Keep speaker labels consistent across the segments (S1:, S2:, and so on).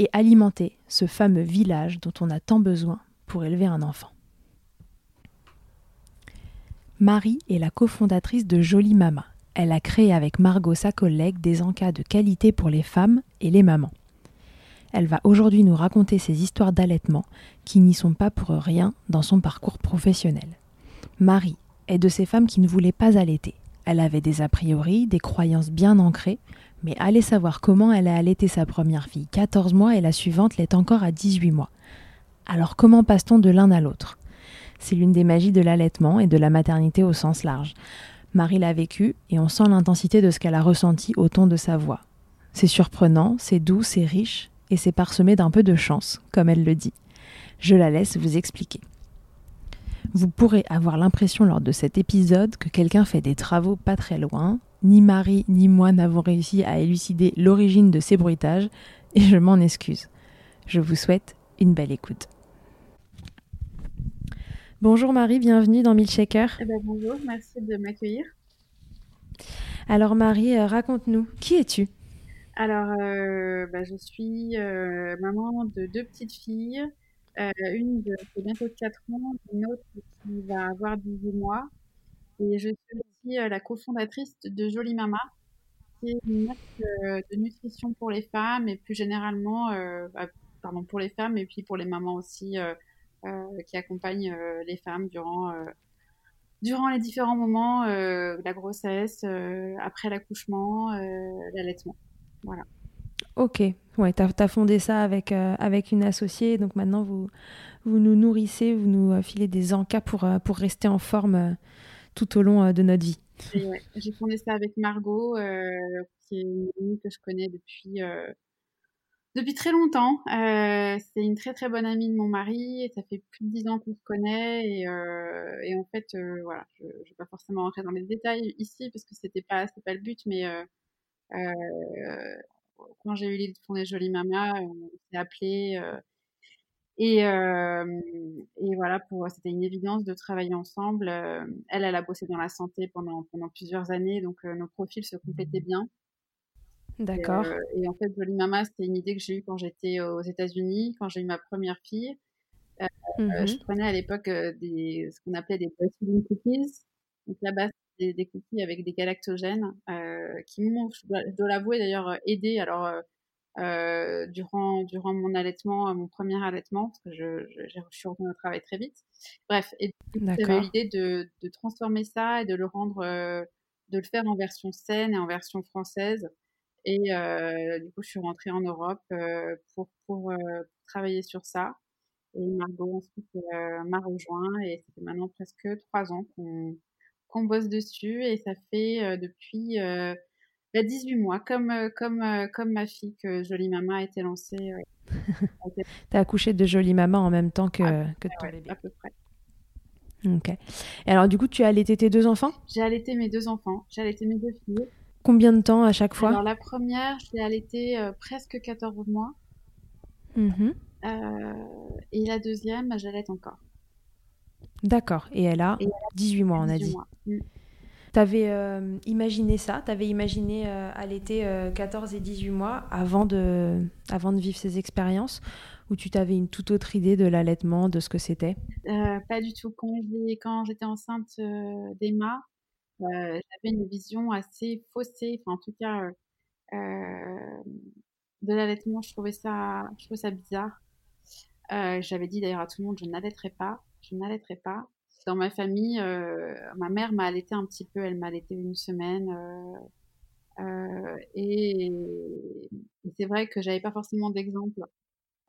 S1: et alimenter ce fameux village dont on a tant besoin pour élever un enfant. Marie est la cofondatrice de Jolie Mama. Elle a créé avec Margot, sa collègue, des encas de qualité pour les femmes et les mamans. Elle va aujourd'hui nous raconter ses histoires d'allaitement qui n'y sont pas pour rien dans son parcours professionnel. Marie est de ces femmes qui ne voulaient pas allaiter. Elle avait des a priori, des croyances bien ancrées, mais allez savoir comment elle a allaité sa première fille 14 mois et la suivante l'est encore à 18 mois. Alors comment passe-t-on de l'un à l'autre? C'est l'une des magies de l'allaitement et de la maternité au sens large. Marie l'a vécu et on sent l'intensité de ce qu'elle a ressenti au ton de sa voix. C'est surprenant, c'est doux, c'est riche et c'est parsemé d'un peu de chance, comme elle le dit. Je la laisse vous expliquer. Vous pourrez avoir l'impression lors de cet épisode que quelqu'un fait des travaux pas très loin, ni Marie ni moi n'avons réussi à élucider l'origine de ces bruitages, et je m'en excuse. Je vous souhaite une belle écoute. Bonjour Marie, bienvenue dans Milkshaker.
S2: Eh ben, bonjour, merci de m'accueillir.
S1: Alors Marie, euh, raconte-nous, qui es-tu?
S2: Alors, euh, bah, je suis euh, maman de deux petites filles, une de, qui bientôt 4 ans, une autre qui va avoir 18 mois. Et je suis aussi la cofondatrice de Jolie Mama, qui est une marque de nutrition pour les femmes et plus généralement, bah, pardon, pour les femmes et puis pour les mamans aussi, qui accompagnent les femmes durant durant les différents moments, euh, la grossesse, après l'accouchement, l'allaitement. Voilà.
S1: Ok, ouais, tu as, fondé ça avec, avec une associée, donc maintenant vous, vous nous nourrissez, vous nous filez des encas pour, pour rester en forme tout au long euh, de notre vie.
S2: j'ai fondé ça avec Margot, euh, qui est une amie que je connais depuis euh, depuis très longtemps. c'est une très très bonne amie de mon mari et ça fait plus de dix ans qu'on se connaît et, en fait voilà, je, ne vais pas forcément rentrer dans les détails ici parce que c'était pas pas le but, mais quand j'ai eu l'idée de fonder Jolie Mama, on s'est appelé et, euh, et voilà, c'était une évidence de travailler ensemble. Euh, elle, elle a bossé dans la santé pendant pendant plusieurs années, donc euh, nos profils se complétaient bien.
S1: D'accord.
S2: Et, en fait, Jolie Mama, c'était une idée que j'ai eue quand j'étais aux États-Unis, quand j'ai eu ma première fille. Mmh je prenais à l'époque des ce qu'on appelait des breastfeeding cookies. Donc là-bas, des, des cookies avec des galactogènes qui m'ont, je dois, l'avouer d'ailleurs, aidé. Alors euh, durant, durant mon allaitement, euh, mon premier allaitement, parce que je, je, je suis revenue au travail très vite. Bref, et j'avais l'idée de, de, transformer ça et de le rendre, euh, de le faire en version saine et en version française. Et euh, du coup, je suis rentrée en Europe euh, pour, pour travailler sur ça. Et Margot ensuite m'a rejoint et ça fait maintenant presque trois ans qu'on qu'on bosse dessus et ça fait depuis bah, 18 mois, comme, comme, comme ma fille que Jolie Maman a été lancée.
S1: Tu as accouché de Jolie Maman en même temps que, que ton bébé.
S2: À peu près.
S1: Ok. Et alors, du coup, tu as allaité tes deux enfants?
S2: J'ai allaité mes deux enfants. J'ai allaité mes deux filles.
S1: Combien de temps à chaque fois?
S2: Alors, la première, je l'ai allaitée euh, presque 14 mois.
S1: Mmh
S2: euh, et la deuxième, j'allaite encore.
S1: D'accord. Et elle a 18 mois, on a dit.
S2: Mmh.
S1: Tu avais euh, imaginé ça Tu avais imaginé allaiter 14 et 18 mois avant de, vivre ces expériences ou tu t'avais une toute autre idée de l'allaitement, de ce que c'était?
S2: Euh, Pas du tout. Quand j'étais enceinte euh, d'Emma, euh, j'avais une vision assez faussée, enfin en tout cas de l'allaitement. Je trouvais ça, je trouvais ça bizarre. J'avais dit d'ailleurs à tout le monde, je n'allaiterai pas, je n'allaiterai pas. Dans ma famille, ma mère m'a allaité un petit peu, elle m'a allaité une semaine. et, et c'est vrai que j'avais pas forcément d'exemple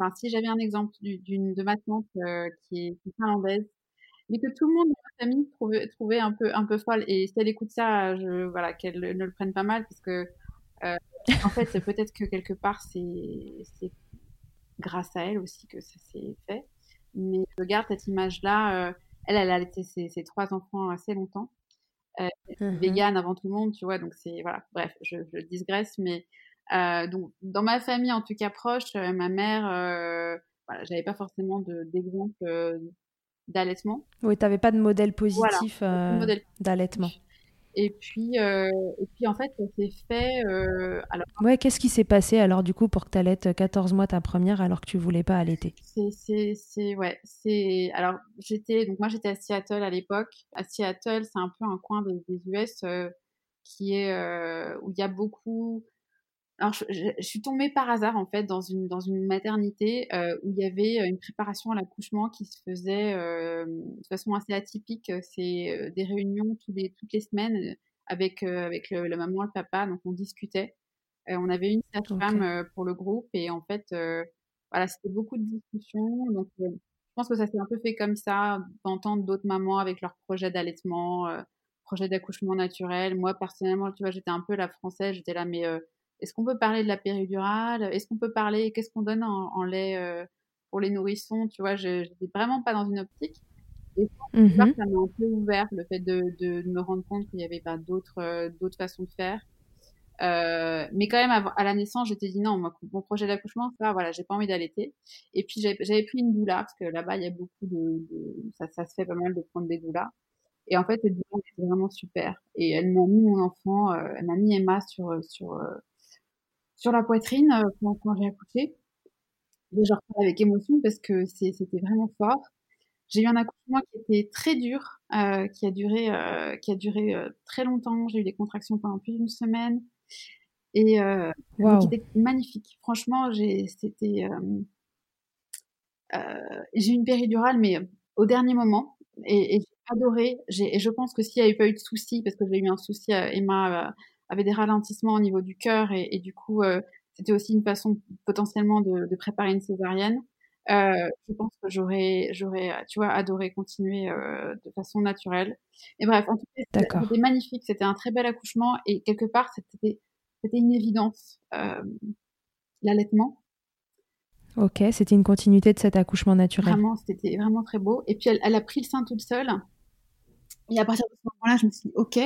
S2: enfin, si j'avais un exemple d'une de ma tante euh, qui, est, finlandaise, mais que tout le monde dans ma famille trouvait, un peu un peu folle. Et si elle écoute ça, voilà, qu'elle ne le prenne pas mal, parce que euh, en fait, peut-être que quelque part, c'est grâce à elle aussi que ça s'est fait. Mais je garde cette image-là. Euh, elle, elle a été ses, ses, trois enfants assez longtemps. Euh, mmh Végane avant tout le monde, tu vois. Donc c'est voilà. Bref, je, je digresse, mais euh, donc, dans ma famille, en tout cas proche, euh, ma mère, euh, voilà, j'avais pas forcément d'exemple d'allaitement.
S1: Oui, tu n'avais pas de modèle positif d'allaitement.
S2: Et puis, et puis, en fait, ça s'est fait. alors...
S1: Ouais, qu'est-ce qui s'est passé alors, du coup, pour que tu allaites 14 mois ta première alors que tu voulais pas allaiter?
S2: C'est. Ouais. c'est Alors, j'étais. Donc, moi, j'étais à Seattle à l'époque. À Seattle, c'est un peu un coin des, des US qui est. où il y a beaucoup alors, je, suis tombée par hasard en fait dans une dans une maternité euh, où il y avait euh, une préparation à l'accouchement qui se faisait euh, de façon assez atypique. C'est des réunions toutes les toutes les semaines avec avec le, la maman et le papa, donc on discutait. on avait une sage-femme pour le groupe et en fait voilà c'était beaucoup de discussions. Donc je pense que ça s'est un peu fait comme ça d'entendre d'autres mamans avec leurs projets d'allaitement, projets d'accouchement naturel. Moi personnellement, tu vois, j'étais un peu la française, j'étais là mais est-ce qu'on peut parler de la péridurale? Est-ce qu'on peut parler Qu'est-ce qu'on donne en, lait euh, pour les nourrissons? Tu vois, je n'étais vraiment pas dans une optique. Et mmh ça m'a un peu ouvert le fait de, de, me rendre compte qu'il y avait pas d'autres euh, d'autres façons de faire. Euh, mais quand même, à, la naissance, j'étais dit non, mon projet d'accouchement, ça, voilà, j'ai pas envie d'allaiter. Et puis j'avais pris une doula parce que là-bas, il y a beaucoup de, ça, ça, se fait pas mal de prendre des doulas. Et en fait, cette doula était vraiment super. Et elle m'a mis mon enfant, euh, elle m'a mis Emma sur sur sur la poitrine euh, quand, j'ai accouché. Et je reparle avec émotion parce que c'était vraiment fort. J'ai eu un accouchement qui était très dur, euh, qui a duré, euh, qui a duré très longtemps. J'ai eu des contractions pendant plus d'une semaine et qui était magnifique. Franchement, j'ai, c'était, j'ai eu une péridurale, mais au dernier moment, et, j'ai adoré. et je pense que s'il n'y avait pas eu de soucis, parce que j'ai eu un souci, Emma avait des ralentissements au niveau du cœur et, du coup, euh, c'était aussi une façon potentiellement de, préparer une césarienne. Euh, je pense que j'aurais, j'aurais, tu vois, adoré continuer euh, de façon naturelle. Et bref, en tout cas, c'était magnifique. C'était un très bel accouchement et quelque part, c'était, c'était une évidence l'allaitement.
S1: Ok, c'était une continuité de cet accouchement naturel.
S2: Vraiment, c'était vraiment très beau. Et puis, elle, elle, a pris le sein toute seule. Et à partir de ce moment-là, je me suis dit, ok,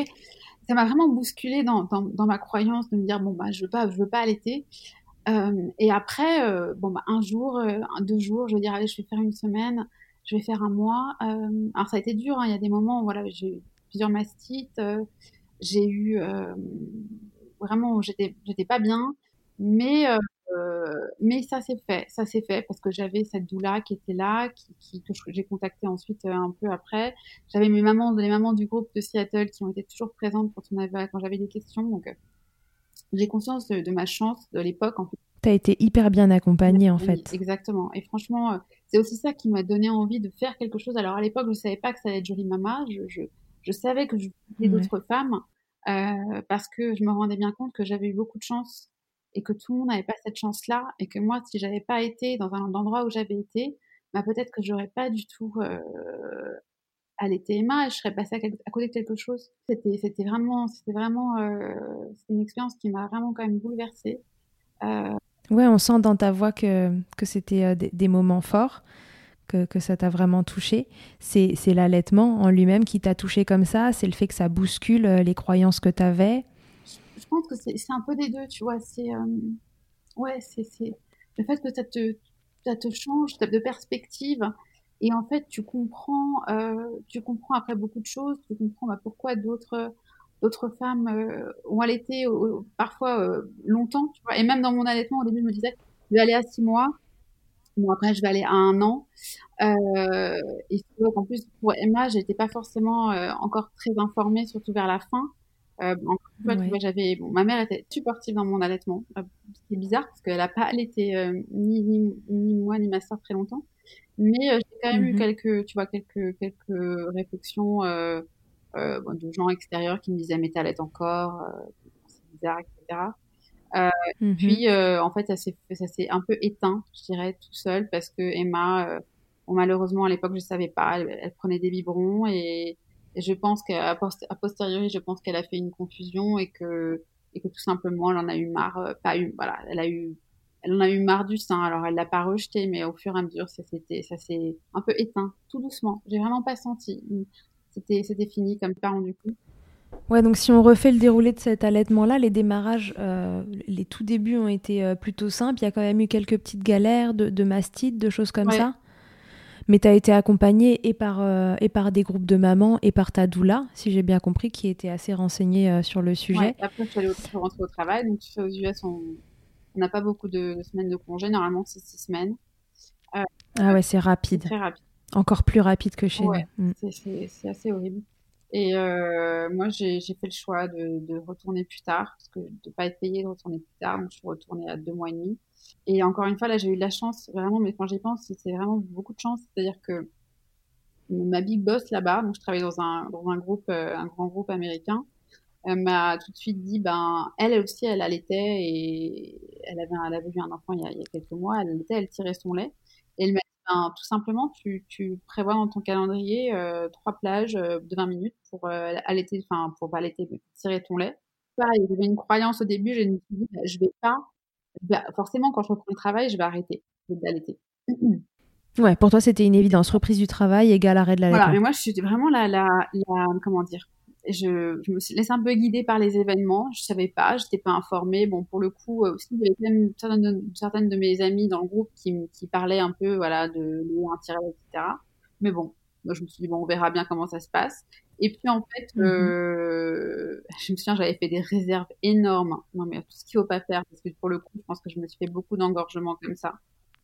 S2: ça m'a vraiment bousculé dans, dans, dans, ma croyance de me dire bon bah je veux pas je veux pas allaiter. Euh, et après euh, bon bah un jour euh, deux jours je vais dire allez je vais faire une semaine je vais faire un mois. Euh, alors ça a été dur hein, il y a des moments où voilà j'ai eu plusieurs mastites euh, j'ai eu vraiment j'étais j'étais pas bien. Mais euh, mais ça s'est fait, ça s'est fait parce que j'avais cette doula qui était là, qui, que j'ai contacté ensuite euh, un peu après. J'avais mes mamans, les mamans du groupe de Seattle qui ont été toujours présentes quand on avait, quand j'avais des questions. Donc, euh, j'ai conscience de, ma chance de l'époque. En fait.
S1: T'as été hyper bien accompagnée en fait.
S2: Exactement. Et franchement, c'est aussi ça qui m'a donné envie de faire quelque chose. Alors à l'époque, je savais pas que ça allait être Jolie Mama. Je, je, je savais que je voulais d'autres femmes euh, parce que je me rendais bien compte que j'avais eu beaucoup de chance et que tout le monde n'avait pas cette chance-là et que moi, si j'avais pas été dans un endroit où j'avais été, bah peut-être que j'aurais pas du tout euh, allaiter Emma et je serais passée à, côté de quelque chose. C'était, c'était vraiment, c'était vraiment, euh, une expérience qui m'a vraiment quand même bouleversée.
S1: Euh... Ouais, on sent dans ta voix que, que c'était euh, des, moments forts, que, que ça t'a vraiment touché. C'est, l'allaitement en lui-même qui t'a touché comme ça C'est le fait que ça bouscule les croyances que tu avais
S2: Je pense que c'est, un peu des deux, tu vois. C'est, ouais, c'est, le fait que ça te, ça te change de perspective et en fait, tu comprends, euh, tu comprends après beaucoup de choses, tu comprends bah, pourquoi d'autres d'autres femmes euh, ont allaité parfois euh, longtemps. Et même dans mon allaitement, au début, je me disais, je vais aller à six mois. Bon, après, je vais aller à un an. Euh, et en plus, pour Emma, j'étais pas forcément euh, encore très informée, surtout vers la fin. Euh, fois, tu vois, j'avais, bon, ma mère était supportive dans mon allaitement. C'est bizarre parce qu'elle a pas allaité ni, ni, ni moi ni ma soeur très longtemps. Mais euh, j'ai quand même eu mmh quelques, tu vois, quelques, quelques réflexions euh, euh, de gens extérieurs qui me disaient mais t'allaites encore, c'est bizarre, etc. Euh, mmh Puis en fait ça s'est ça s'est un peu éteint, je dirais, tout seul parce que Emma, bon, malheureusement à l'époque je savais pas, elle, prenait des biberons et, et je pense qu'à posteriori je pense qu'elle a fait une confusion et que et que tout simplement elle en a eu marre, pas eu, voilà, elle a eu elle en a eu marre du sein. Alors elle l'a pas rejeté, mais au fur et à mesure, ça s'était, ça s'est un peu éteint, tout doucement. J'ai vraiment pas senti. C'était, c'était fini comme pas rendu coup.
S1: Ouais, donc si on refait le déroulé de cet allaitement-là, les démarrages, euh, les tout débuts ont été euh, plutôt simples. Il y a quand même eu quelques petites galères de, de mastite, de choses comme ça. Mais tu as été accompagnée et par, euh, et par des groupes de mamans et par ta doula, si j'ai bien compris, qui était assez renseignée sur le sujet. Ouais,
S2: après, je suis allée au, rentrer au travail. Donc, aux US, on, on n'a pas beaucoup de, semaines de congé. Normalement, c'est six semaines.
S1: Euh, ah ouais, c'est rapide.
S2: Très rapide.
S1: Encore plus rapide que chez nous.
S2: Mm. C'est assez horrible. Et euh, moi, j'ai fait le choix de, retourner plus tard, parce que de pas être payée, de retourner plus tard. Donc, je suis retournée à deux mois et demi. Et encore une fois, là, j'ai eu de la chance, vraiment, mais quand j'y pense, c'est vraiment beaucoup de chance. C'est-à-dire que ma big boss là-bas, donc je travaille dans un, dans un groupe, euh, un grand groupe américain, m'a tout de suite dit, ben, elle aussi, elle allaitait et elle avait, elle avait eu un enfant il y, a, il y a quelques mois, elle allaitait, elle tirait son lait. Et elle m'a ben, tout simplement, tu, tu prévois dans ton calendrier euh, trois plages euh, de 20 minutes pour euh, allaiter, enfin, pour pas allaiter, tirer ton lait. Pareil, j'avais une croyance au début, je me suis dit, ben, je vais pas, forcément, quand je reprends le travail, je vais arrêter d'allaiter.
S1: Ouais, pour toi, c'était une évidence. Reprise du travail égale arrêt de la
S2: Voilà, mais moi, je suis vraiment la, la, la comment dire, je, je, me suis laissée un peu guider par les événements. Je savais pas, j'étais pas informée. Bon, pour le coup, euh, aussi, il y avait même certaines de, mes amies dans le groupe qui, qui parlaient un peu, voilà, de l'eau, tiret, etc. Mais bon, moi, je me suis dit, bon, on verra bien comment ça se passe. Et puis, en fait, mm-hmm. euh, je me souviens, j'avais fait des réserves énormes. Non, mais tout ce qu'il faut pas faire, parce que pour le coup, je pense que je me suis fait beaucoup d'engorgement comme ça.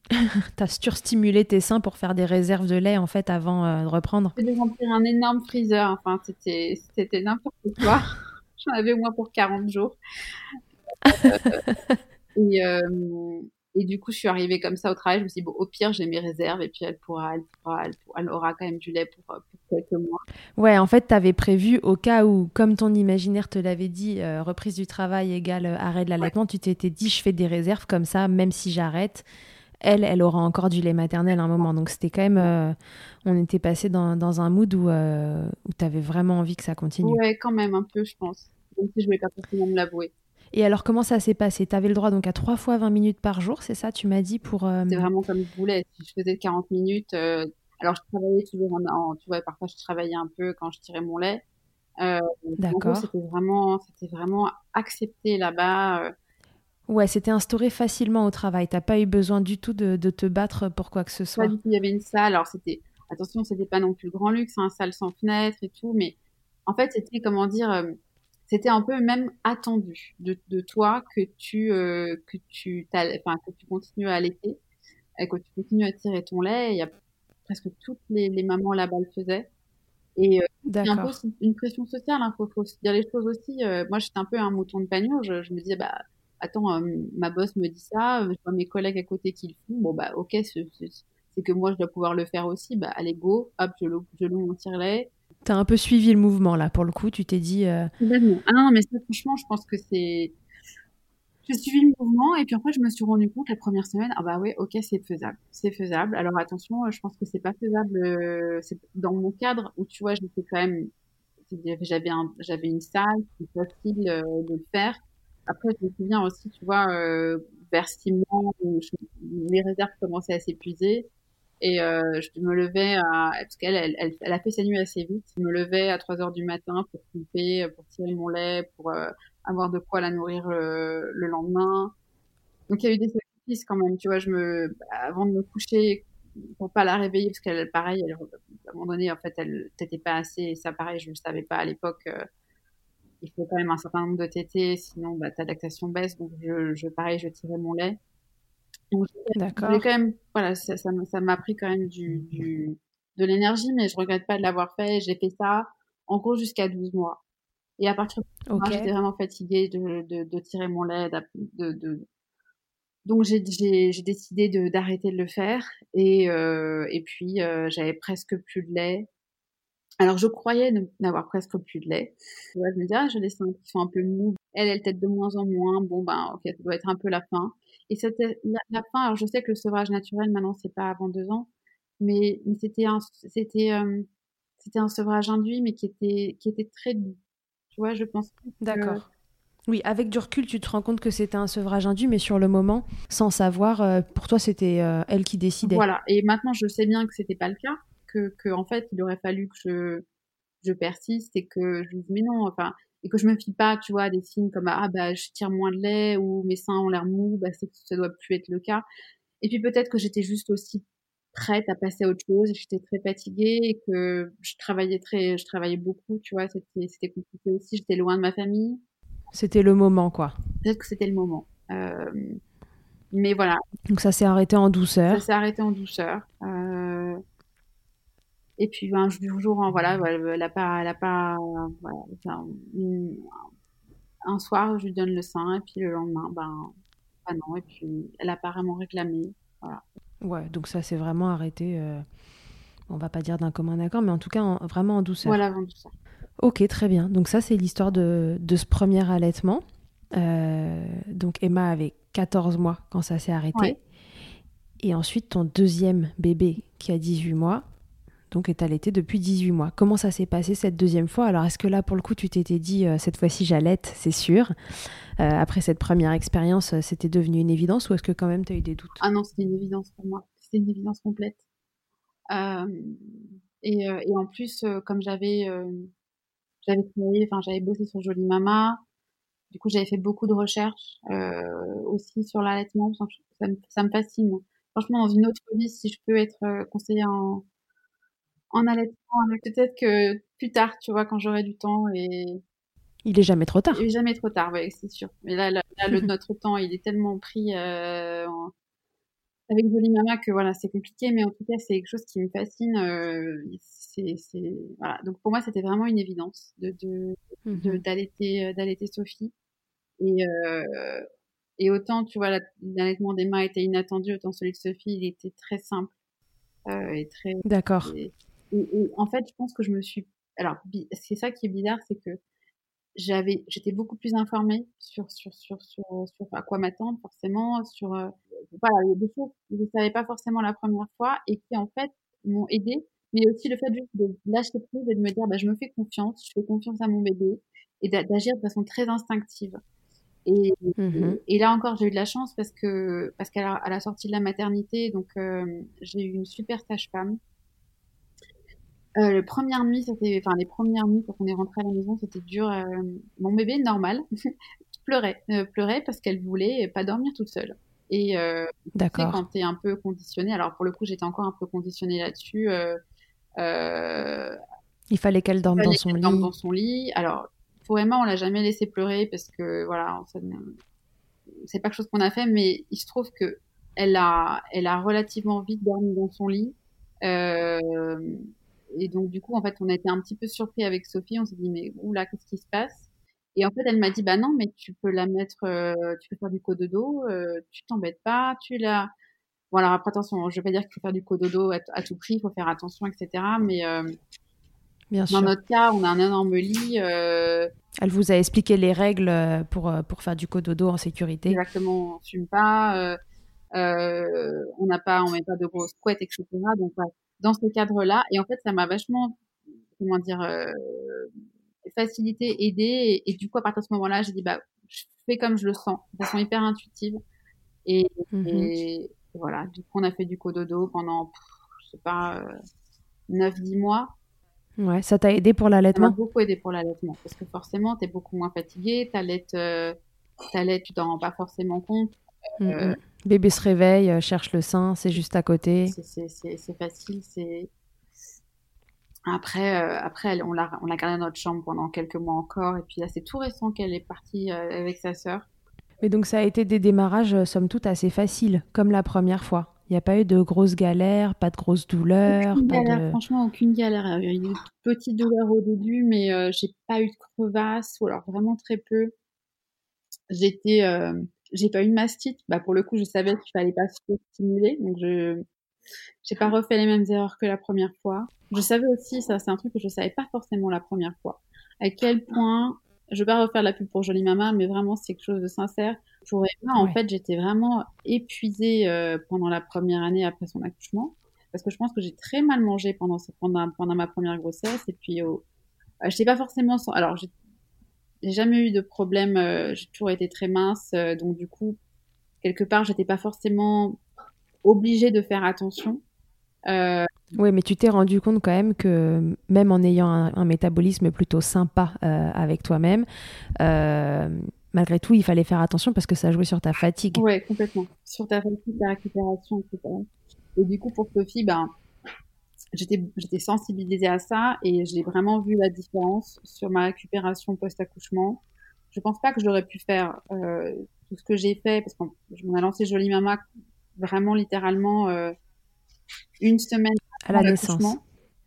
S1: T'as surstimulé tes seins pour faire des réserves de lait en fait avant euh, de reprendre.
S2: J'ai remplir un énorme freezer. Enfin, c'était c'était n'importe quoi. J'en avais au moins pour 40 jours. et, euh, et du coup, je suis arrivée comme ça au travail. Je me suis dit, bon, au pire, j'ai mes réserves et puis elle pourra, elle pourra, elle, aura quand même du lait pour, pour quelques mois.
S1: Ouais, en fait, tu avais prévu au cas où, comme ton imaginaire te l'avait dit, euh, reprise du travail égale arrêt de l'allaitement, tu t'étais dit, je fais des réserves comme ça, même si j'arrête elle, elle aura encore du lait maternel à un moment. Donc c'était quand même, euh, on était passé dans, dans, un mood où, euh, où tu avais vraiment envie que ça continue.
S2: Ouais, quand même un peu, je pense. Même si je ne vais pas forcément me l'avouer.
S1: Et alors, comment ça s'est passé? Tu avais le droit donc à trois fois 20 minutes par jour, c'est ça? Tu m'as dit pour.
S2: Euh, c'est vraiment comme je voulais. Si je faisais 40 minutes, alors je travaillais toujours en, Tu vois, parfois je travaillais un peu quand je tirais mon lait. D'accord. C'était vraiment, c'était vraiment accepté là-bas.
S1: Ouais, c'était instauré facilement au travail. T'as pas eu besoin du tout de, te battre pour quoi que ce soit.
S2: Pas Il y avait une salle. Alors c'était, attention, c'était pas non plus le grand luxe, hein, salle sans fenêtre et tout, mais en fait, c'était comment dire, euh, c'était un peu même attendu de, toi que tu euh, que tu enfin que tu continues à allaiter, et que tu continues à tirer ton lait. Il y a presque toutes les, mamans là-bas le faisaient. Et euh, a un peu une pression sociale. Il hein, faut, faut dire les choses aussi. moi, j'étais un peu un mouton de. Je, je me disais bah attends, euh, ma boss me dit ça, je vois mes collègues à côté qui le font, bon bah ok, c'est que moi je dois pouvoir le faire aussi, bah allez go, hop, je loue, je loue mon.
S1: T'as un peu suivi le mouvement là, pour le coup, tu t'es dit. Euh...
S2: Ah non, mais ça, franchement, je pense que c'est. j'ai suivi le mouvement et puis en fait, je me suis rendu compte la première semaine, ah bah oui, ok, c'est faisable, c'est faisable. Alors attention, je pense que c'est pas faisable euh, dans mon cadre où tu vois, j'étais quand même, j'avais un, j'avais une salle, c'est facile euh, de le faire. Après, je me souviens aussi, tu vois, euh, vers six mois où mes réserves commençaient à s'épuiser et euh, je me levais à, parce qu'elle, elle, elle, a fait sa nuit assez vite. Je me levais à 3 heures du matin pour couper, pour tirer mon lait, pour euh, avoir de quoi la nourrir le, le, lendemain. Donc il y a eu des sacrifices quand même, tu vois. Je me, avant de me coucher, pour pas la réveiller, parce qu'elle, pareil, elle, à un moment donné, en fait, elle t'était pas assez. ça, pareil, je le savais pas à l'époque. Euh, il faut quand même un certain nombre de tétés, sinon bah, ta lactation baisse. Donc je, je, pareil, je tirais mon lait. D'accord. quand même, voilà, ça, ça m'a pris quand même du, du de l'énergie, mais je regrette pas de l'avoir fait. J'ai fait ça, en gros, jusqu'à 12 mois. Et à partir de okay. j'étais vraiment fatiguée de, de, de, tirer mon lait, de, de... donc j'ai décidé d'arrêter de, le faire. Et, euh, et puis, euh, j'avais presque plus de lait. Alors, je croyais n'avoir presque plus de lait. je me disais, ah, j'ai des seins qui sont un peu mous. Elle, elle tête de moins en moins. Bon, ben, ok, ça doit être un peu la fin. Et c'était la, fin. Alors je sais que le sevrage naturel maintenant c'est pas avant deux ans, mais, mais c'était un c'était euh, c'était un sevrage induit, mais qui était qui était très doux. Tu vois, je pense.
S1: D'accord. Oui, avec du recul, tu te rends compte que c'était un sevrage induit, mais sur le moment, sans savoir, euh, pour toi, c'était euh, elle qui décidait.
S2: Voilà. Et maintenant, je sais bien que c'était pas le cas, que, que en fait, il aurait fallu que je je persiste et que je dise mais non, enfin, et que je me fie pas, tu vois, à des signes comme ah bah je tire moins de lait ou mes seins ont l'air mous, bah c'est que ça doit plus être le cas. Et puis peut-être que j'étais juste aussi prête à passer à autre chose, j'étais très fatiguée et que je travaillais très, je travaillais beaucoup, tu vois, c'était c'était compliqué aussi, j'étais loin de ma famille.
S1: C'était le moment quoi.
S2: Peut-être que c'était le moment. Euh, mais voilà.
S1: Donc ça s'est arrêté en douceur.
S2: Ça s'est arrêté en douceur. Euh, et puis un jour, hein, voilà, elle a pas, elle a pas, voilà, un, soir, je lui donne le sein, et puis le lendemain, ben, ben non, et puis elle a pas vraiment réclamé, voilà.
S1: Ouais, donc ça s'est vraiment arrêté. Euh, on va pas dire d'un commun accord, mais en tout cas vraiment en douceur.
S2: Voilà, en douceur.
S1: Ok, très bien. Donc ça, c'est l'histoire de, de, ce premier allaitement. Euh, donc Emma avait 14 mois quand ça s'est arrêté. Et ensuite, ton deuxième bébé qui a 18 mois, donc est allaité depuis 18 mois. Comment ça s'est passé cette deuxième fois? Alors est-ce que là pour le coup tu t'étais dit euh, cette fois-ci j'allaite, c'est sûr euh, Après cette première expérience, euh, c'était devenu une évidence ou est-ce que quand même tu as eu des doutes?
S2: Ah non, c'était une évidence pour moi. C'était une évidence complète. Et, et, en plus, comme j'avais j'avais travaillé, enfin j'avais bossé sur Jolie Mama, du coup j'avais fait beaucoup de recherches aussi sur l'allaitement. Ça, ça, me fascine. Franchement, dans une autre vie, si je peux être conseillère en en allaitement. Peut-être que plus tard, tu vois, quand j'aurai du temps et.
S1: Il est jamais trop tard.
S2: Il est jamais trop tard, oui, c'est sûr. Mais là, là, le, notre temps, il est tellement pris euh, avec Jolie Mama que voilà, c'est compliqué, mais en tout cas, c'est quelque chose qui me fascine. Euh, c'est, voilà. Donc pour moi, c'était vraiment une évidence de, de, mhm. d'allaiter, euh, d'allaiter Sophie. Et, euh, et autant, tu vois, l'allaitement d'Emma était inattendu, autant celui de Sophie, il était très simple euh, et très.
S1: D'accord
S2: en fait, je pense que je me suis. Alors, c'est ça qui est bizarre, c'est que j'avais, j'étais beaucoup plus informée sur, sur, sur, sur, sur à quoi m'attendre, forcément, sur. Euh, voilà, il y a des choses que je ne savais pas forcément la première fois et qui, en fait, m'ont aidé. Mais aussi le fait juste de lâcher prise et de me dire, bah, je me fais confiance, je fais confiance à mon bébé et d'agir de façon très instinctive. Et, mmh et, là encore, j'ai eu de la chance parce que parce qu'à la, sortie de la maternité, donc euh, j'ai eu une super sage-femme euh, le première nuit, c'était, enfin les premières nuits quand on est rentré à la maison, c'était dur. Euh, mon bébé normal pleurait, euh, pleurait parce qu'elle voulait pas dormir toute seule. Et euh,
S1: D'accord.
S2: quand t'es un peu conditionné, alors pour le coup j'étais encore un peu conditionnée là-dessus.
S1: Il fallait qu'elle dorme dans son lit.
S2: Dorme dans son lit. Alors pour Emma, on l'a jamais laissé pleurer parce que voilà, c'est pas quelque chose qu'on a fait, mais il se trouve que elle a, elle a relativement vite dormi dans son lit. Euh, et donc, du coup, en fait, on a été un petit peu surpris avec Sophie. On s'est dit, mais oula, qu'est-ce qui se passe? Et en fait, elle m'a dit, bah non, mais tu peux la mettre, euh, tu peux faire du cododo, euh, tu t'embêtes pas, tu la... Bon, alors après, attention, je vais pas dire qu'il faut faire du cododo à, à tout prix, il faut faire attention, etc. Mais... Euh,
S1: Bien sûr.
S2: Dans notre cas, on a un énorme lit.
S1: Elle vous a expliqué les règles pour, pour faire du cododo en sécurité.
S2: Exactement, on fume pas, on n'a pas, on met pas de grosses couettes, etc. Donc dans ce cadre-là, et en fait, ça m'a vachement, comment dire, facilité, aidé, et, du coup, à partir de ce moment-là, j'ai dit, bah, je fais comme je le sens, de façon hyper intuitive, et, mmh voilà. Du coup, on a fait du cododo pendant, je sais pas, 9-10 mois.
S1: Ouais, ça t'a aidé pour l'allaitement? Ça
S2: m'a beaucoup aidé pour l'allaitement, parce que forcément, tu es beaucoup moins fatigué, t'allaites, euh, tu t'en rends pas forcément compte.
S1: Euh, mmh. Bébé se réveille, euh, cherche le sein, c'est juste à côté.
S2: C'est facile, c'est... Après, euh, après on l'a gardé dans notre chambre pendant quelques mois encore, et puis là, c'est tout récent qu'elle est partie avec sa sœur.
S1: Mais donc ça a été des démarrages, euh, somme toute, assez faciles, comme la première fois. Il n'y a pas eu de grosses galères, pas de grosses douleurs.
S2: Aucune galère, franchement, aucune galère. Il y a eu une petite douleur au début, mais euh, j'ai pas eu de crevasse, ou alors vraiment très peu. J'étais, euh, j'ai pas eu de mastite. Bah, pour le coup, je savais qu'il fallait pas se stimuler, donc je, j'ai pas refait les mêmes erreurs que la première fois. Je savais aussi, ça c'est un truc que je savais pas forcément la première fois, à quel point je vais pas refaire la pub pour Jolie Mama, mais vraiment c'est quelque chose de sincère. Pour Emma, en fait, j'étais vraiment épuisée euh, pendant la première année après son accouchement, parce que je pense que j'ai très mal mangé pendant pendant, pendant ma première grossesse, et puis oh, euh, je sais pas forcément. Sans... Alors j'ai jamais eu de problème, euh, j'ai toujours été très mince, euh, donc du coup quelque part j'étais pas forcément obligée de faire attention.
S1: Euh, oui, mais tu t'es rendu compte quand même que même en ayant un, métabolisme plutôt sympa avec toi-même, malgré tout, il fallait faire attention parce que ça jouait sur ta fatigue.
S2: Oui, complètement. Sur ta fatigue, ta récupération, etc. Et du coup, pour Sophie, ben, j'étais, j'étais sensibilisée à ça et j'ai vraiment vu la différence sur ma récupération post-accouchement. Je pense pas que j'aurais pu faire euh, tout ce que j'ai fait parce m'en ai lancé Jolie Mama vraiment littéralement une semaine
S1: à la naissance.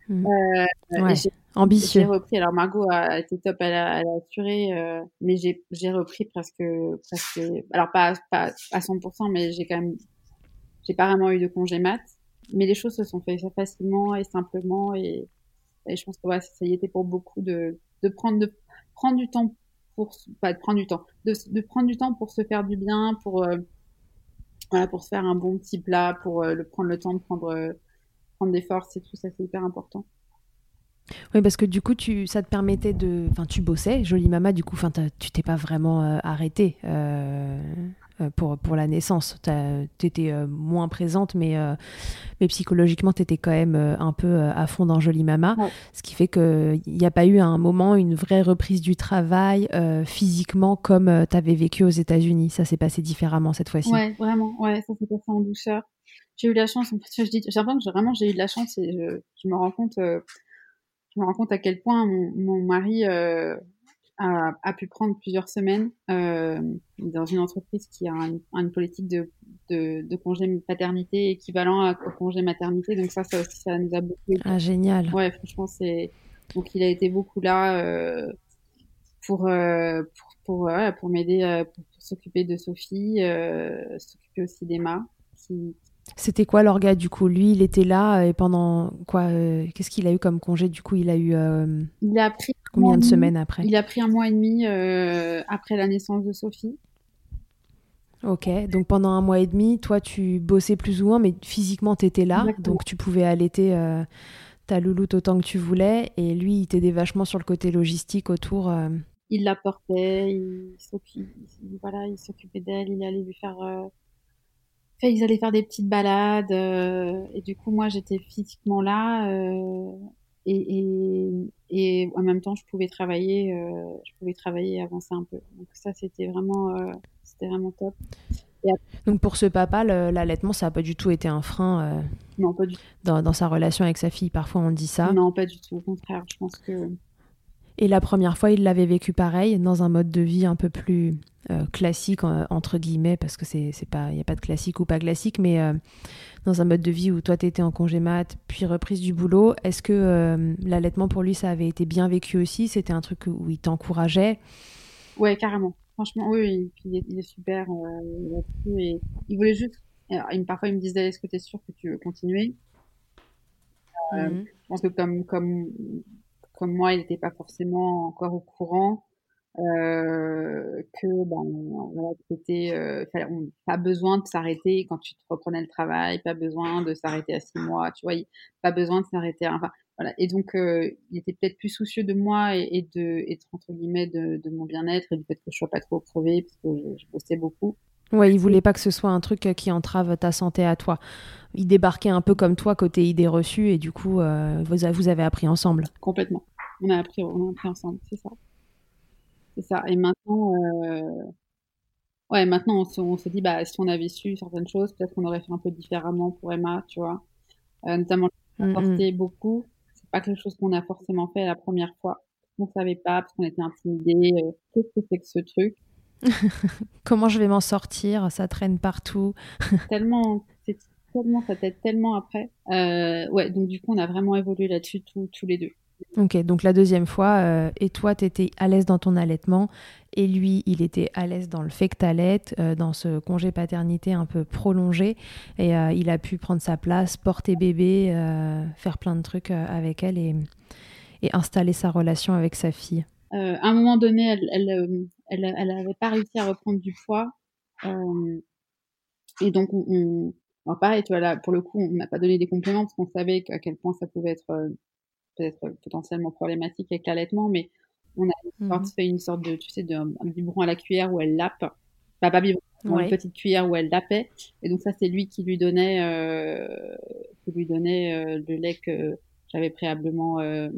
S2: Mmh. Euh,
S1: Ambitieux.
S2: J'ai repris. Alors Margot a été top, elle a, assuré, euh, mais j'ai repris presque, presque. Alors pas, pas à 100%, mais j'ai quand même, j'ai pas vraiment eu de congé mat. Mais les choses se sont faites facilement et simplement, et, je pense que ça y était pour beaucoup de, de prendre, de prendre du temps pour, pas de prendre du temps, de, prendre du temps pour se faire du bien, pour euh, pour se faire un bon petit plat, pour euh, le prendre le temps de prendre prendre des forces et tout ça, c'est hyper important.
S1: Oui, parce que du coup, tu, ça te permettait de. Enfin, tu bossais, jolie maman, du coup, tu t'es pas vraiment euh, arrêtée euh, euh, pour, pour la naissance. Tu étais moins présente, mais, mais psychologiquement, tu étais quand même un peu à fond dans Jolie Mama. Ce qui fait qu'il n'y a pas eu à un moment une vraie reprise du travail physiquement comme tu avais vécu aux États-Unis. Ça s'est passé différemment cette fois-ci.
S2: Ouais, vraiment. Ouais, ça s'est passé en douceur j'ai eu la chance, en fait, je dis, j'ai que vraiment j'ai eu de la chance et je, je me rends compte, euh, je me rends compte à quel point mon, mon mari euh, a, a, pu prendre plusieurs semaines euh, dans une entreprise qui a une politique de, de, de, congé paternité équivalent au congé maternité. Donc ça, ça aussi, ça nous a beaucoup.
S1: Ah génial.
S2: Ouais, franchement, c'est donc il a été beaucoup là euh, pour, euh, pour pour, pour m'aider pour, pour s'occuper de Sophie, s'occuper aussi d'Emma qui,
S1: c'était quoi l'orga du coup? Lui, il était là et pendant quoi Qu'est-ce qu'il a eu comme congé? Du coup, il a eu.
S2: Il a pris
S1: combien de semaines après
S2: Il a pris un mois et demi euh, après la naissance de Sophie.
S1: Ok, donc pendant un mois et demi, toi, tu bossais plus ou moins, mais physiquement, tu étais là, donc tu pouvais allaiter ta louloute autant que tu voulais, et lui, il t'aidait vachement sur le côté logistique autour.
S2: Il la portait, il s'occupait d'elle, il allait lui faire ils allaient faire des petites balades euh, et du coup moi j'étais physiquement là euh, et, et, et, en même temps je pouvais travailler euh, je pouvais travailler et avancer un peu. Donc ça c'était vraiment c'était vraiment top.
S1: Donc pour ce papa l'allaitement ça a pas du tout été un frein
S2: non pas du tout
S1: dans, dans, sa relation avec sa fille. Parfois on dit ça.
S2: Non pas du tout. Au contraire je pense que
S1: et la première fois, il l'avait vécu pareil, dans un mode de vie un peu plus euh, classique, entre guillemets, parce que c'est pas, il n'y a pas de classique ou pas classique, mais euh, dans un mode de vie où toi, tu étais en congé mat, puis reprise du boulot. Est-ce que euh, l'allaitement pour lui, ça avait été bien vécu aussi? C'était un truc où il t'encourageait?
S2: Ouais, carrément. Franchement, oui, il, est, super et il voulait juste. parfois, il me disait Est-ce que tu es sûr que tu veux continuer? Mmh Je pense que comme, comme comme moi, il n'était pas forcément encore au courant euh, que ben c'était euh, pas besoin de s'arrêter quand tu te reprenais le travail, pas besoin de s'arrêter à six mois, tu vois, pas besoin de s'arrêter. Enfin voilà. Et donc euh, il était peut-être plus soucieux de moi et, de et entre guillemets de, de mon bien-être et du fait que je sois pas trop crevée parce que je, je bossais beaucoup.
S1: Ouais, il voulait pas que ce soit un truc qui entrave ta santé à toi. Il débarquait un peu comme toi côté idée reçue et du coup vous, vous avez appris ensemble.
S2: Complètement. On a appris, on a appris ensemble, c'est ça. C'est ça. Et maintenant, euh... ouais, maintenant on se, on se, dit, bah, si on avait su certaines choses, peut-être qu'on aurait fait un peu différemment pour Emma, tu vois. Euh, notamment, porter beaucoup. C'est pas quelque chose qu'on a forcément fait la première fois. On savait pas parce qu'on était intimidés. Euh, Qu'est-ce que c'est que ce truc?
S1: Comment je vais m'en sortir? Ça traîne partout.
S2: tellement, c'est tellement, ça t'aide tellement après. Euh, ouais, donc du coup, on a vraiment évolué là-dessus tous les deux.
S1: Ok, donc la deuxième fois, euh, et toi, tu étais à l'aise dans ton allaitement, et lui, il était à l'aise dans le fait que tu euh, dans ce congé paternité un peu prolongé, et euh, il a pu prendre sa place, porter bébé, faire plein de trucs avec elle et, et, installer sa relation avec sa fille.
S2: à un moment donné, elle elle, elle, avait pas réussi à reprendre du poids, et donc on, alors pareil, tu vois, là, pour le coup, on n'a pas donné des compléments parce qu'on savait à quel point ça pouvait être peut-être potentiellement problématique avec l'allaitement, mais on a mmh. fait une sorte de, tu sais, de, un biberon à la cuillère où elle lappe. Enfin, pas biberon, une petite cuillère où elle lapait. Et donc ça, c'est lui qui lui donnait, euh, qui lui donnait euh, le lait que j'avais préalablement euh,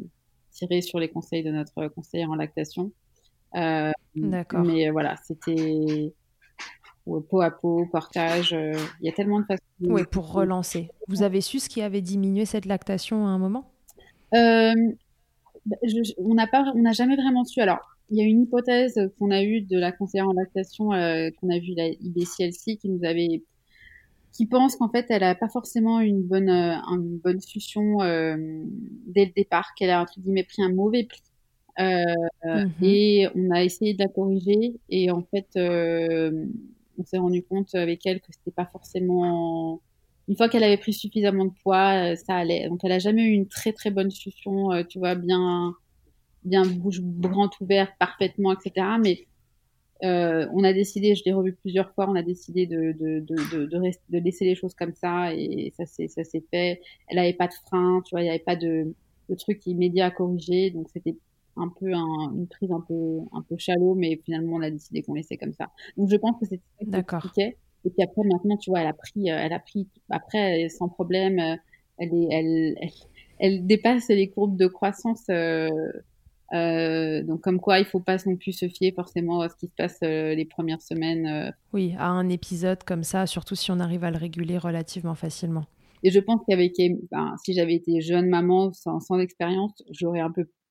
S2: tiré sur les conseils de notre conseillère en lactation. Euh, D'accord. Mais voilà, c'était peau à peau, portage. Il y a tellement de façons.
S1: Oui, pour relancer. Vous avez su ce qui avait diminué cette lactation à un moment?
S2: Euh, bah, on n'a pas, on n'a jamais vraiment su. Alors, il y a une hypothèse qu'on a eue de la conseillère en lactation, euh, qu'on a vue la IBCLC, qui nous avait, qui pense qu'en fait, elle a pas forcément une bonne, euh, une bonne euh, dès le départ, qu'elle a entre guillemets pris un mauvais pli. Mm-hmm. Et on a essayé de la corriger, et en fait, on s'est rendu compte avec elle que c'était pas forcément une fois qu'elle avait pris suffisamment de poids, euh, ça allait. Donc elle a jamais eu une très très bonne succion, euh, tu vois, bien bien bouche grande ouverte, parfaitement, etc. Mais euh, on a décidé, je l'ai revu plusieurs fois, on a décidé de de, de, de, de laisser les choses comme ça et ça s'est ça s'est fait. Elle avait pas de frein, tu vois, il y avait pas de, de truc immédiat à corriger, donc c'était un peu un, une prise un peu un peu chalot, mais finalement on a décidé qu'on laissait comme ça. Donc je pense que c'était
S1: d'accord.
S2: Et puis après, maintenant, tu vois, elle a pris, euh, elle a pris après sans problème. Euh, elle, est, elle, elle, dépasse les courbes de croissance. Euh, euh, donc comme quoi, il faut pas non plus se fier forcément à ce qui se passe les premières semaines.
S1: Oui, à un épisode comme ça, surtout si on arrive à le réguler relativement facilement.
S2: Et je pense qu'avec, ben, si j'avais été jeune maman sans, sans expérience, j'aurais un peu,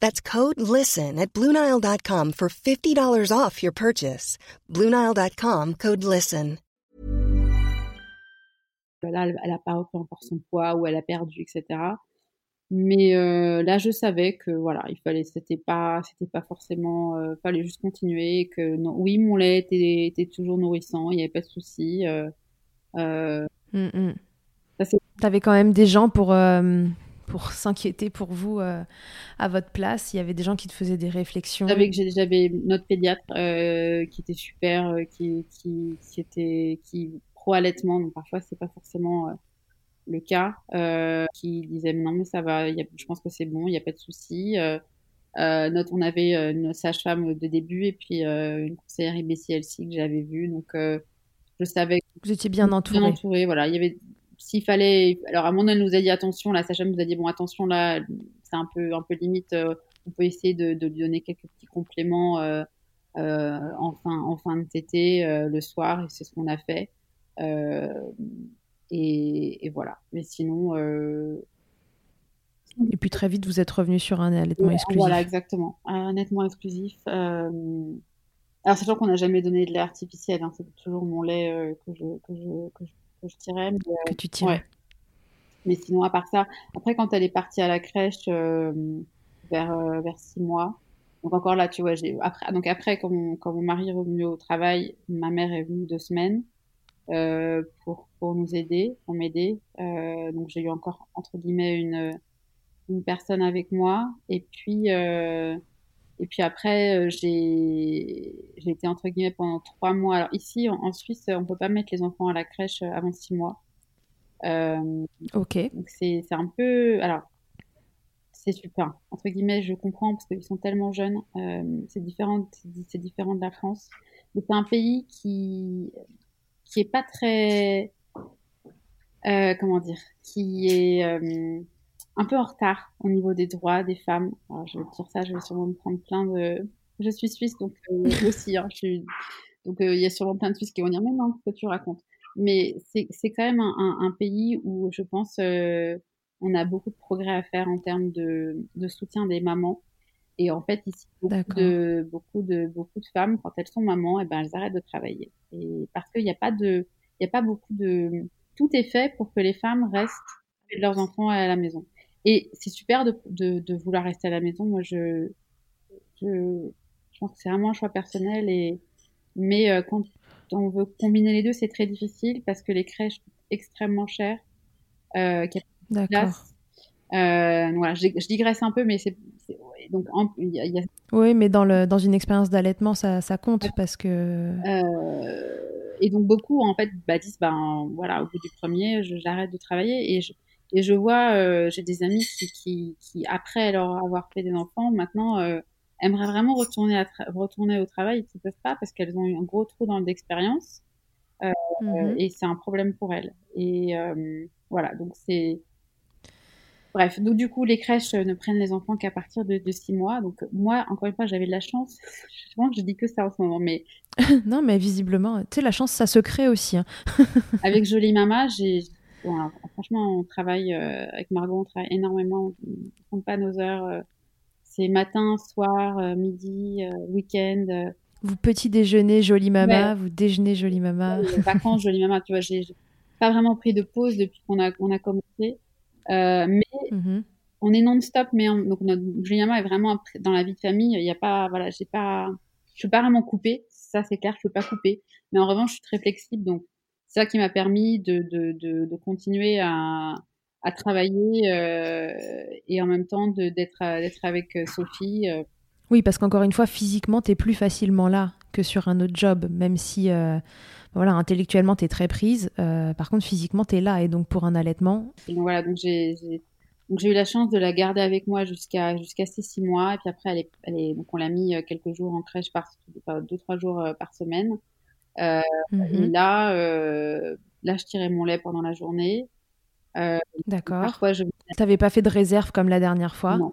S3: That's code LISTEN at Bluenile.com for $50 off your purchase. Bluenile.com code LISTEN.
S2: Là, elle n'a pas repris encore son poids ou elle a perdu, etc. Mais euh, là, je savais que voilà, il fallait, c'était pas, c'était pas forcément, euh, fallait juste continuer. Que non, oui, mon lait était, était toujours nourrissant, il n'y avait pas de souci. Euh, euh
S1: mm, mm. T'avais quand même des gens pour euh, pour s'inquiéter pour vous à votre place. Il y avait des gens qui te faisaient des réflexions.
S2: J'avais j'avais notre pédiatre qui était super, qui, qui qui était qui pro-allaitement, donc parfois c'est pas forcément euh, le cas, euh, qui disait non mais ça va, je pense que c'est bon, il n'y a pas de souci. Euh, notre, on avait une sage-femme de début et puis une conseillère IBCLC que j'avais vue, donc je savais.
S1: Que vous étiez bien entouré.
S2: Bien entouré, voilà. Il y avait, s'il fallait, alors à mon elle nous a dit attention, la sage-femme nous a dit bon attention là, c'est un peu un peu limite, on peut essayer de, de, lui donner quelques petits compléments. Euh, en, fin, en fin de tété le soir et c'est ce qu'on a fait. Euh, et, voilà. Mais sinon. Euh,
S1: Et puis très vite, vous êtes revenu sur un allaitement exclusif.
S2: Voilà, exactement. Un allaitement exclusif. Euh... Alors, sachant qu'on n'a jamais donné de lait artificiel, hein, c'est toujours mon lait euh, que, je, que, je, que, je, que, je, tirais. Mais,
S1: euh, que tu tirais.
S2: Mais sinon, à part ça, après, quand elle est partie à la crèche euh, vers, vers six mois, donc encore là, tu vois, j'ai après, donc après, quand mon, quand mon mari est revenu au travail, ma mère est venue deux semaines euh, pour pour nous aider, pour m'aider. Euh, donc j'ai eu encore entre guillemets une une personne avec moi. Et puis euh, et puis après, euh, j'ai été entre guillemets pendant trois mois. Alors ici, en, en, Suisse, on peut pas mettre les enfants à la crèche avant six mois.
S1: Euh, ok.
S2: Donc c'est un peu alors c'est super. Entre guillemets, je comprends parce qu'ils sont tellement jeunes. Euh, c'est différent, c'est différent de la France. Mais c'est un pays qui qui est pas très, euh, comment dire, qui est euh, un peu en retard au niveau des droits des femmes. Alors, je vais dire ça, je vais sûrement me prendre plein de. Je suis suisse, donc euh, aussi, hein, je suis... donc euh, il y a sûrement plein de Suisses qui vont dire mais non, ce que tu racontes. Mais c'est quand même un, un, un, pays où je pense euh, on a beaucoup de progrès à faire en termes de, de soutien des mamans. Et en fait, ici, beaucoup de, beaucoup de, beaucoup de femmes, quand elles sont mamans, et eh ben, elles arrêtent de travailler. Et parce qu'il n'y a pas de, il y a pas beaucoup de, tout est fait pour que les femmes restent avec leurs enfants à la maison. Et c'est super de, de, de, vouloir rester à la maison. Moi, je, je, je pense que c'est vraiment un choix personnel et, mais euh, quand on veut combiner les deux, c'est très difficile parce que les crèches coûtent extrêmement cher. Euh,
S1: D'accord.
S2: Euh, voilà, je, je, digresse un peu, mais c'est donc il y, a...
S1: oui, mais dans le dans une expérience d'allaitement, ça, ça compte parce que
S2: euh, et donc beaucoup en fait bah, disent ben voilà au bout du premier, j'arrête de travailler et je et je vois euh, j'ai des amis qui, qui, qui après leur avoir fait des enfants maintenant euh, aimeraient vraiment retourner à retourner au travail et qui peuvent pas parce qu'elles ont eu un gros trou dans d'expérience euh, mm-hmm. et c'est un problème pour elles et euh, voilà donc c'est Bref, donc du coup, les crèches ne prennent les enfants qu'à partir de, de six mois. Donc moi, encore une fois, j'avais de la chance. Je pense que je dis que ça en ce moment, mais
S1: non, mais visiblement, tu sais, la chance, ça se crée aussi. Hein.
S2: avec Jolie Mama, j'ai bon, alors, franchement, on travaille euh, avec Margot, on travaille énormément. On ne compte pas nos heures. Euh, c'est matin, soir, euh, midi, euh, week-end.
S1: Vous petit déjeuner, Jolie Mama. Ouais. Vous déjeunez, Jolie Mama.
S2: vacances, Jolie Mama. Tu vois, j'ai pas vraiment pris de pause depuis qu'on a qu'on a commencé. Euh, mais mmh. on est non-stop, mais on, donc notre Juliana est vraiment dans la vie de famille. Il n'y a pas, voilà, j'ai pas, je peux pas vraiment couper. Ça, c'est clair, je peux pas couper. Mais en revanche, je suis très flexible, donc ça qui m'a permis de, de, de, de, continuer à, à travailler euh, et en même temps d'être d'être avec euh, Sophie. Euh.
S1: Oui, parce qu'encore une fois, physiquement, tu es plus facilement là que sur un autre job, même si euh, voilà, intellectuellement, tu es très prise. Euh, par contre, physiquement, tu es là. Et donc, pour un allaitement.
S2: Et donc, voilà, donc j'ai eu la chance de la garder avec moi jusqu'à jusqu'à ces six mois. Et puis après, elle est, elle est, donc on l'a mis euh, quelques jours en crèche, par, deux, trois jours euh, par semaine. Euh, mm -hmm. Et là, euh, là, je tirais mon lait pendant la journée.
S1: D'accord. Parfois, je. T'avais pas fait de réserve comme la dernière fois
S2: Non.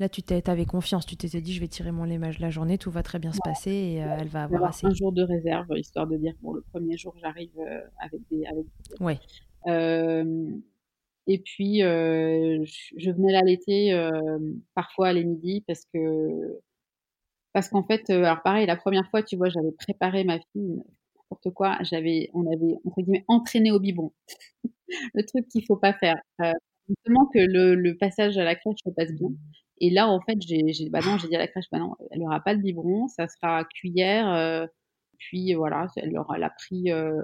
S1: Là, tu avais confiance, tu t'étais dit, je vais tirer mon lait la journée, tout va très bien se passer et euh, elle va avoir assez.
S2: Un jour de réserve, histoire de dire, bon, le premier jour, j'arrive euh, avec des. Avec...
S1: Ouais.
S2: Euh, et puis, euh, je, venais l'allaiter euh, parfois les midis parce que. Parce qu'en fait, alors pareil, la première fois, tu vois, j'avais préparé ma fille, n'importe quoi, j'avais, on avait, entre guillemets, entraîné au biberon. le truc qu'il faut pas faire. justement que le, le, passage à la crèche se passe bien. Et là, en fait, j'ai, bah non, j'ai dit à la crèche, bah non, elle aura pas de biberon, ça sera cuillère. Euh, puis voilà, elle aura, elle a pris, euh,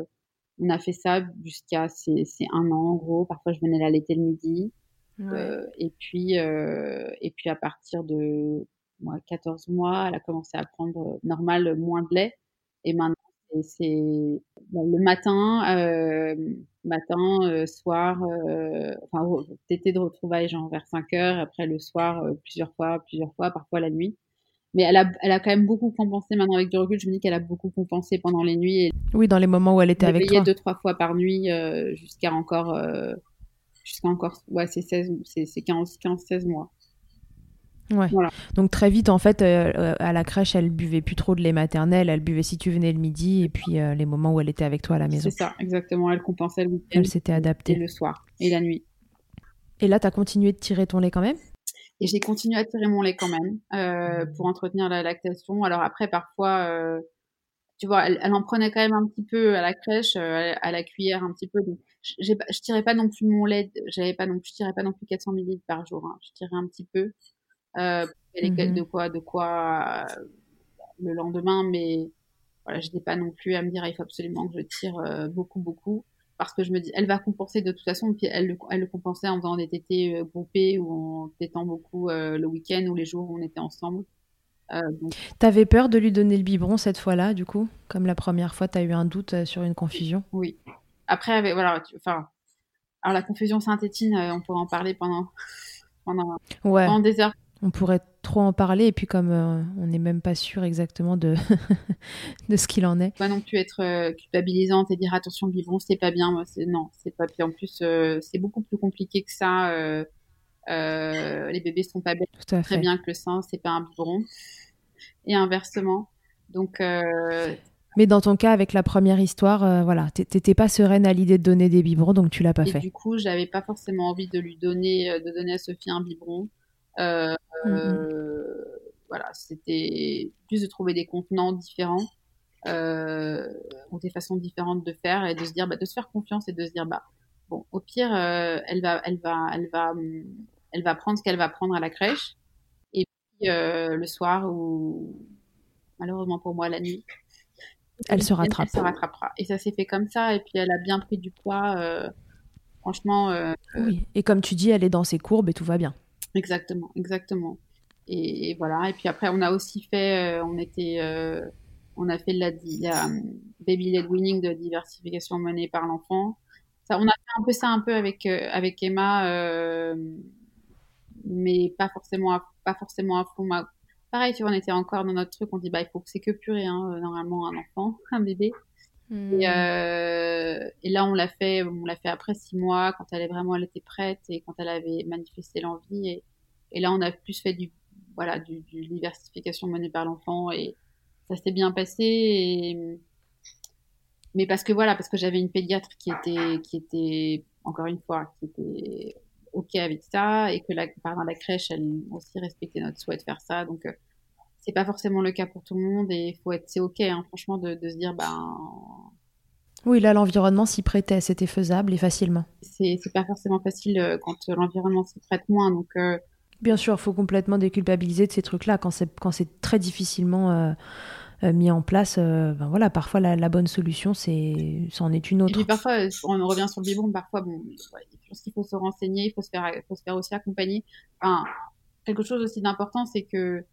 S2: on a fait ça jusqu'à c'est, un an en gros. Parfois, je venais l'allaiter le midi. Ouais. Euh, et puis, euh, et puis à partir de moi, 14 mois, elle a commencé à prendre normal moins de lait. Et maintenant, c'est bah, le matin, euh, matin, euh, soir, euh, enfin, tété de retrouvailles genre vers 5 heures, après le soir, euh, plusieurs fois, plusieurs fois, parfois la nuit. Mais elle a, elle a quand même beaucoup compensé maintenant avec du recul. Je me dis qu'elle a beaucoup compensé pendant les nuits. Et
S1: oui, dans les moments où elle était avec toi.
S2: deux, trois fois par nuit euh, jusqu'à encore, jusqu'à encore, ouais, c'est 16, c'est 15, 15, 16 mois.
S1: Ouais. Voilà. Donc très vite, en fait, euh, à la crèche, elle buvait plus trop de lait maternel. Elle buvait si tu venais le midi et puis euh, les moments où elle était avec toi à la maison.
S2: C'est ça, exactement. Elle compensait le week-end.
S1: Elle s'était adaptée.
S2: Et le soir et la nuit.
S1: Et là, tu as continué de tirer ton lait quand même?
S2: Et j'ai continué à tirer mon lait quand même euh, pour entretenir la lactation. Alors après, parfois, tu vois, elle, en prenait quand même un petit peu à la crèche, à la cuillère un petit peu. Donc, je tirais pas non plus mon lait, j'avais pas non plus, je tirais pas non plus 400 ml par jour. Hein. Je tirais un petit peu. Euh, mmh de quoi, de quoi le lendemain, mais voilà, je n'étais pas non plus à me dire il faut absolument que je tire euh, beaucoup, beaucoup, parce que je me dis, elle va compenser de toute façon, puis elle le, elle le compensait en faisant des tétés euh, groupés ou en tétant beaucoup euh, le week-end ou les jours où on était ensemble.
S1: T'avais peur de lui donner le biberon cette fois-là, du coup, comme la première fois, tu as eu un doute sur une confusion?
S2: Oui. Après, avec, voilà, enfin, alors la confusion synthétine, on pourrait en parler pendant, pendant,
S1: ouais.
S2: pendant des heures
S1: on pourrait trop en parler et puis comme euh, on n'est même pas sûr exactement de, de ce qu'il en est.
S2: Pas non plus être euh, culpabilisante et dire attention biberon c'est pas bien, moi non c'est pas en plus euh, c'est beaucoup plus compliqué que ça. les bébés sont pas bêtes, très bien que le sein c'est pas un biberon et inversement. Donc
S1: mais dans ton cas, avec la première histoire, voilà, t'étais pas sereine à l'idée de donner des biberons, donc tu l'as pas
S2: et
S1: fait.
S2: Du coup, j'avais pas forcément envie de lui donner, de donner à Sophie un biberon. Euh, mmh voilà, c'était plus de trouver des contenants différents euh, ou des façons différentes de faire et de se dire, bah, de se faire confiance et de se dire, bah, bon, au pire, euh, elle va, elle va, elle va, elle va prendre ce qu'elle va prendre à la crèche et puis le soir ou malheureusement pour moi la nuit,
S1: elle se rattrape.
S2: Elle se rattrapera. Et ça s'est fait comme ça. Et puis elle a bien pris du poids. franchement.
S1: oui. Et comme tu dis, elle est dans ses courbes et tout va bien.
S2: Exactement, exactement. Et, voilà. Et puis après, on a aussi fait, euh, on était, euh, on a fait la, la baby led winning de diversification menée par l'enfant. Ça, on a fait un peu ça un peu avec euh, avec Emma, mais pas forcément à, pas forcément à fond. Pareil, tu vois, on était encore dans notre truc. On dit bah il faut que c'est que purée, hein, normalement un enfant, un bébé. Hmm. Et, et, là, on l'a fait, on l'a fait après six mois, quand elle est vraiment, elle était prête et quand elle avait manifesté l'envie. Et, et, là, on a plus fait du, voilà, du, du diversification menée par l'enfant et ça s'est bien passé. Et... Mais parce que voilà, parce que j'avais une pédiatre qui était, qui était, encore une fois, qui était ok avec ça et que la, par la crèche, elle aussi respectait notre souhait de faire ça. Donc, c'est pas forcément le cas pour tout le monde et il faut être c'est ok hein, franchement de, de, se dire ben
S1: oui là l'environnement s'y prêtait c'était faisable et facilement.
S2: C'est pas forcément facile euh, quand l'environnement s'y prête moins donc euh,
S1: bien sûr il faut complètement déculpabiliser de ces trucs là quand c'est quand c'est très difficilement euh, mis en place ben voilà parfois la, bonne solution c'est c'en est une autre. et
S2: puis parfois on revient sur le biberon parfois bon je pense qu'il faut se renseigner il faut se faire faut se faire aussi accompagner. Enfin, quelque chose aussi d'important c'est que euh,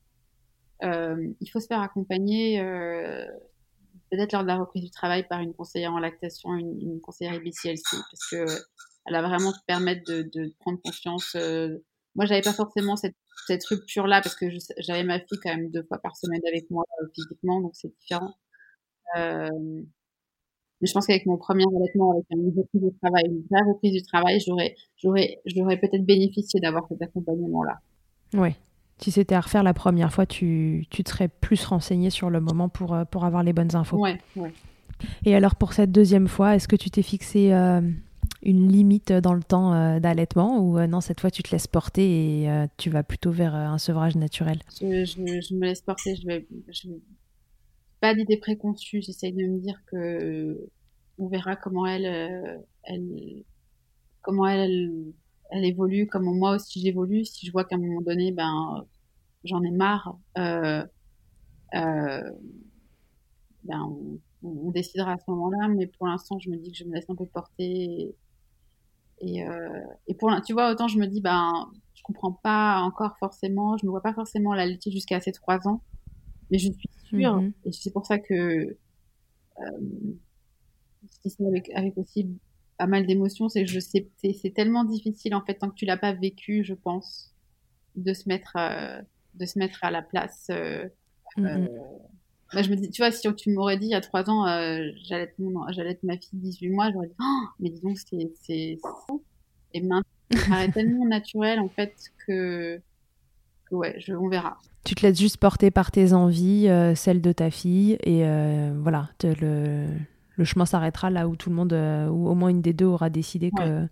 S2: il faut se faire accompagner euh, peut-être lors de la reprise du travail par une conseillère en lactation, une, une conseillère IBCLC, parce que elle va vraiment te permettre de, prendre confiance. Euh. Moi, j'avais pas forcément cette, rupture-là parce que j'avais ma fille quand même deux fois par semaine avec moi physiquement, donc c'est différent. Euh, mais je pense qu'avec mon premier allaitement, avec une reprise du travail, une vraie reprise du travail, j'aurais peut-être bénéficié d'avoir cet accompagnement-là.
S1: Oui si c'était à refaire la première fois, tu, tu te serais plus renseigné sur le moment pour, euh, pour avoir les bonnes infos.
S2: Ouais, ouais.
S1: Et alors pour cette deuxième fois, est-ce que tu t'es fixé euh, une limite dans le temps euh, d'allaitement ou non, cette fois tu te laisses porter et tu vas plutôt vers un sevrage naturel?
S2: Je, je, me laisse porter, je vais, je... pas d'idée préconçue, j'essaye de me dire que on verra comment elle, elle comment elle elle évolue, comme moi aussi j'évolue. Si je vois qu'à un moment donné, ben, j'en ai marre, euh, euh, ben, on, décidera à ce moment-là. Mais pour l'instant, je me dis que je me laisse un peu porter. Et, euh, et pour, tu vois, autant je me dis, ben, je comprends pas encore forcément, je ne vois pas forcément la laitier jusqu'à ces trois ans, mais je suis sûre, mm-hmm. et c'est pour ça que euh, c'est avec, avec aussi pas mal d'émotions, c'est que je sais, c'est tellement difficile en fait tant que tu l'as pas vécu, je pense, de se mettre, euh, de se mettre à la place. Euh, mm-hmm. euh bah, je me dis, tu vois, si tu m'aurais dit il y a trois ans, j'allais être j'allais ma fille 18 mois, j'aurais dit, oh, mais dis donc, c'est, et maintenant, ça paraît tellement naturel en fait que, que ouais, je, on verra.
S1: Tu te laisses juste porter par tes envies, celles de ta fille, et voilà, te le le chemin s'arrêtera là où tout le monde, euh, ou au moins une des deux aura décidé que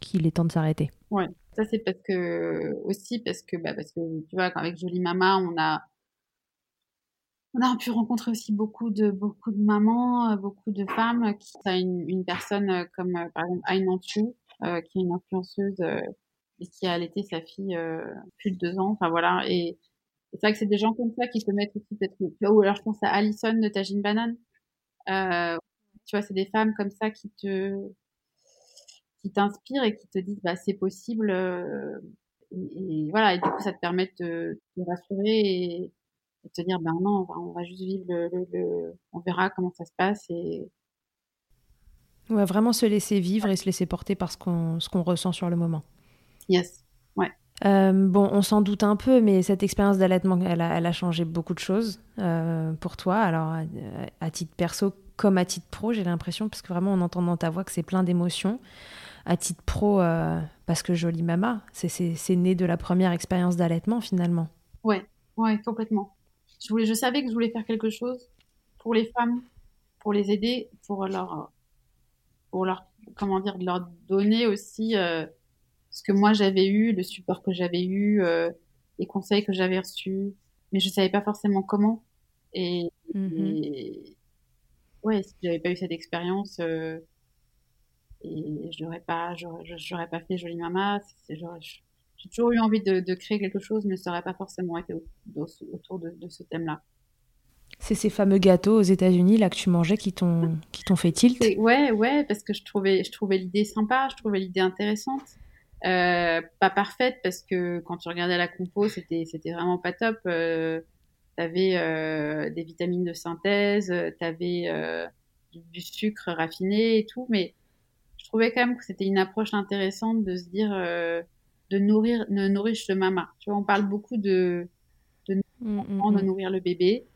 S1: qu'il est temps de s'arrêter.
S2: Ouais, ça c'est parce que aussi parce que bah, parce que tu vois avec Jolie Mama on a on a pu rencontrer aussi beaucoup de beaucoup de mamans, beaucoup de femmes qui a une, une personne comme par exemple Aïn euh, qui est une influenceuse et qui a allaité sa fille plus de deux ans. Enfin voilà et c'est vrai que c'est des gens comme ça qui te mettent aussi peut-être ou alors je pense à Alison de Tajine Banane euh, tu vois c'est des femmes comme ça qui te qui t'inspirent et qui te disent bah c'est possible euh, et, voilà et du coup ça te permet de te rassurer et, de te dire ben non on va, juste vivre le, le, on verra comment ça se passe et
S1: ouais vraiment se laisser vivre et se laisser porter par ce qu'on ce qu'on ressent sur le moment.
S2: Yes ouais
S1: euh, bon, on s'en doute un peu, mais cette expérience d'allaitement, elle a, changé beaucoup de choses euh, pour toi. Alors, à, titre perso comme à titre pro, j'ai l'impression, parce que vraiment, on entend dans ta voix que c'est plein d'émotions. À titre pro, euh, parce que jolie mama, c'est né de la première expérience d'allaitement finalement.
S2: Ouais, ouais, complètement. Je, voulais, je savais que je voulais faire quelque chose pour les femmes, pour les aider, pour leur, pour leur, comment dire, leur donner aussi ce que moi j'avais eu, le support que j'avais eu, euh, les conseils que j'avais reçus, mais je savais pas forcément comment. Et, mm-hmm. ouais, si j'avais pas eu cette expérience, euh, et j'aurais pas, j'aurais pas fait Jolie Mama. J'ai toujours eu envie de, créer quelque chose, mais ça n'aurait pas forcément été autour de, ce thème-là.
S1: C'est ces fameux gâteaux aux États-Unis là que tu mangeais qui t'ont qui t'ont fait tilt?
S2: Ouais, ouais, parce que je trouvais je trouvais l'idée sympa, je trouvais l'idée intéressante. Euh, pas parfaite parce que quand tu regardais la compo, c'était c'était vraiment pas top. Euh, t'avais euh, des vitamines de synthèse, t'avais euh, du, sucre raffiné et tout, mais je trouvais quand même que c'était une approche intéressante de se dire euh, de nourrir, de nourrir le mama. Tu vois, on parle beaucoup de de, mm, mm, de mm. nourrir le bébé.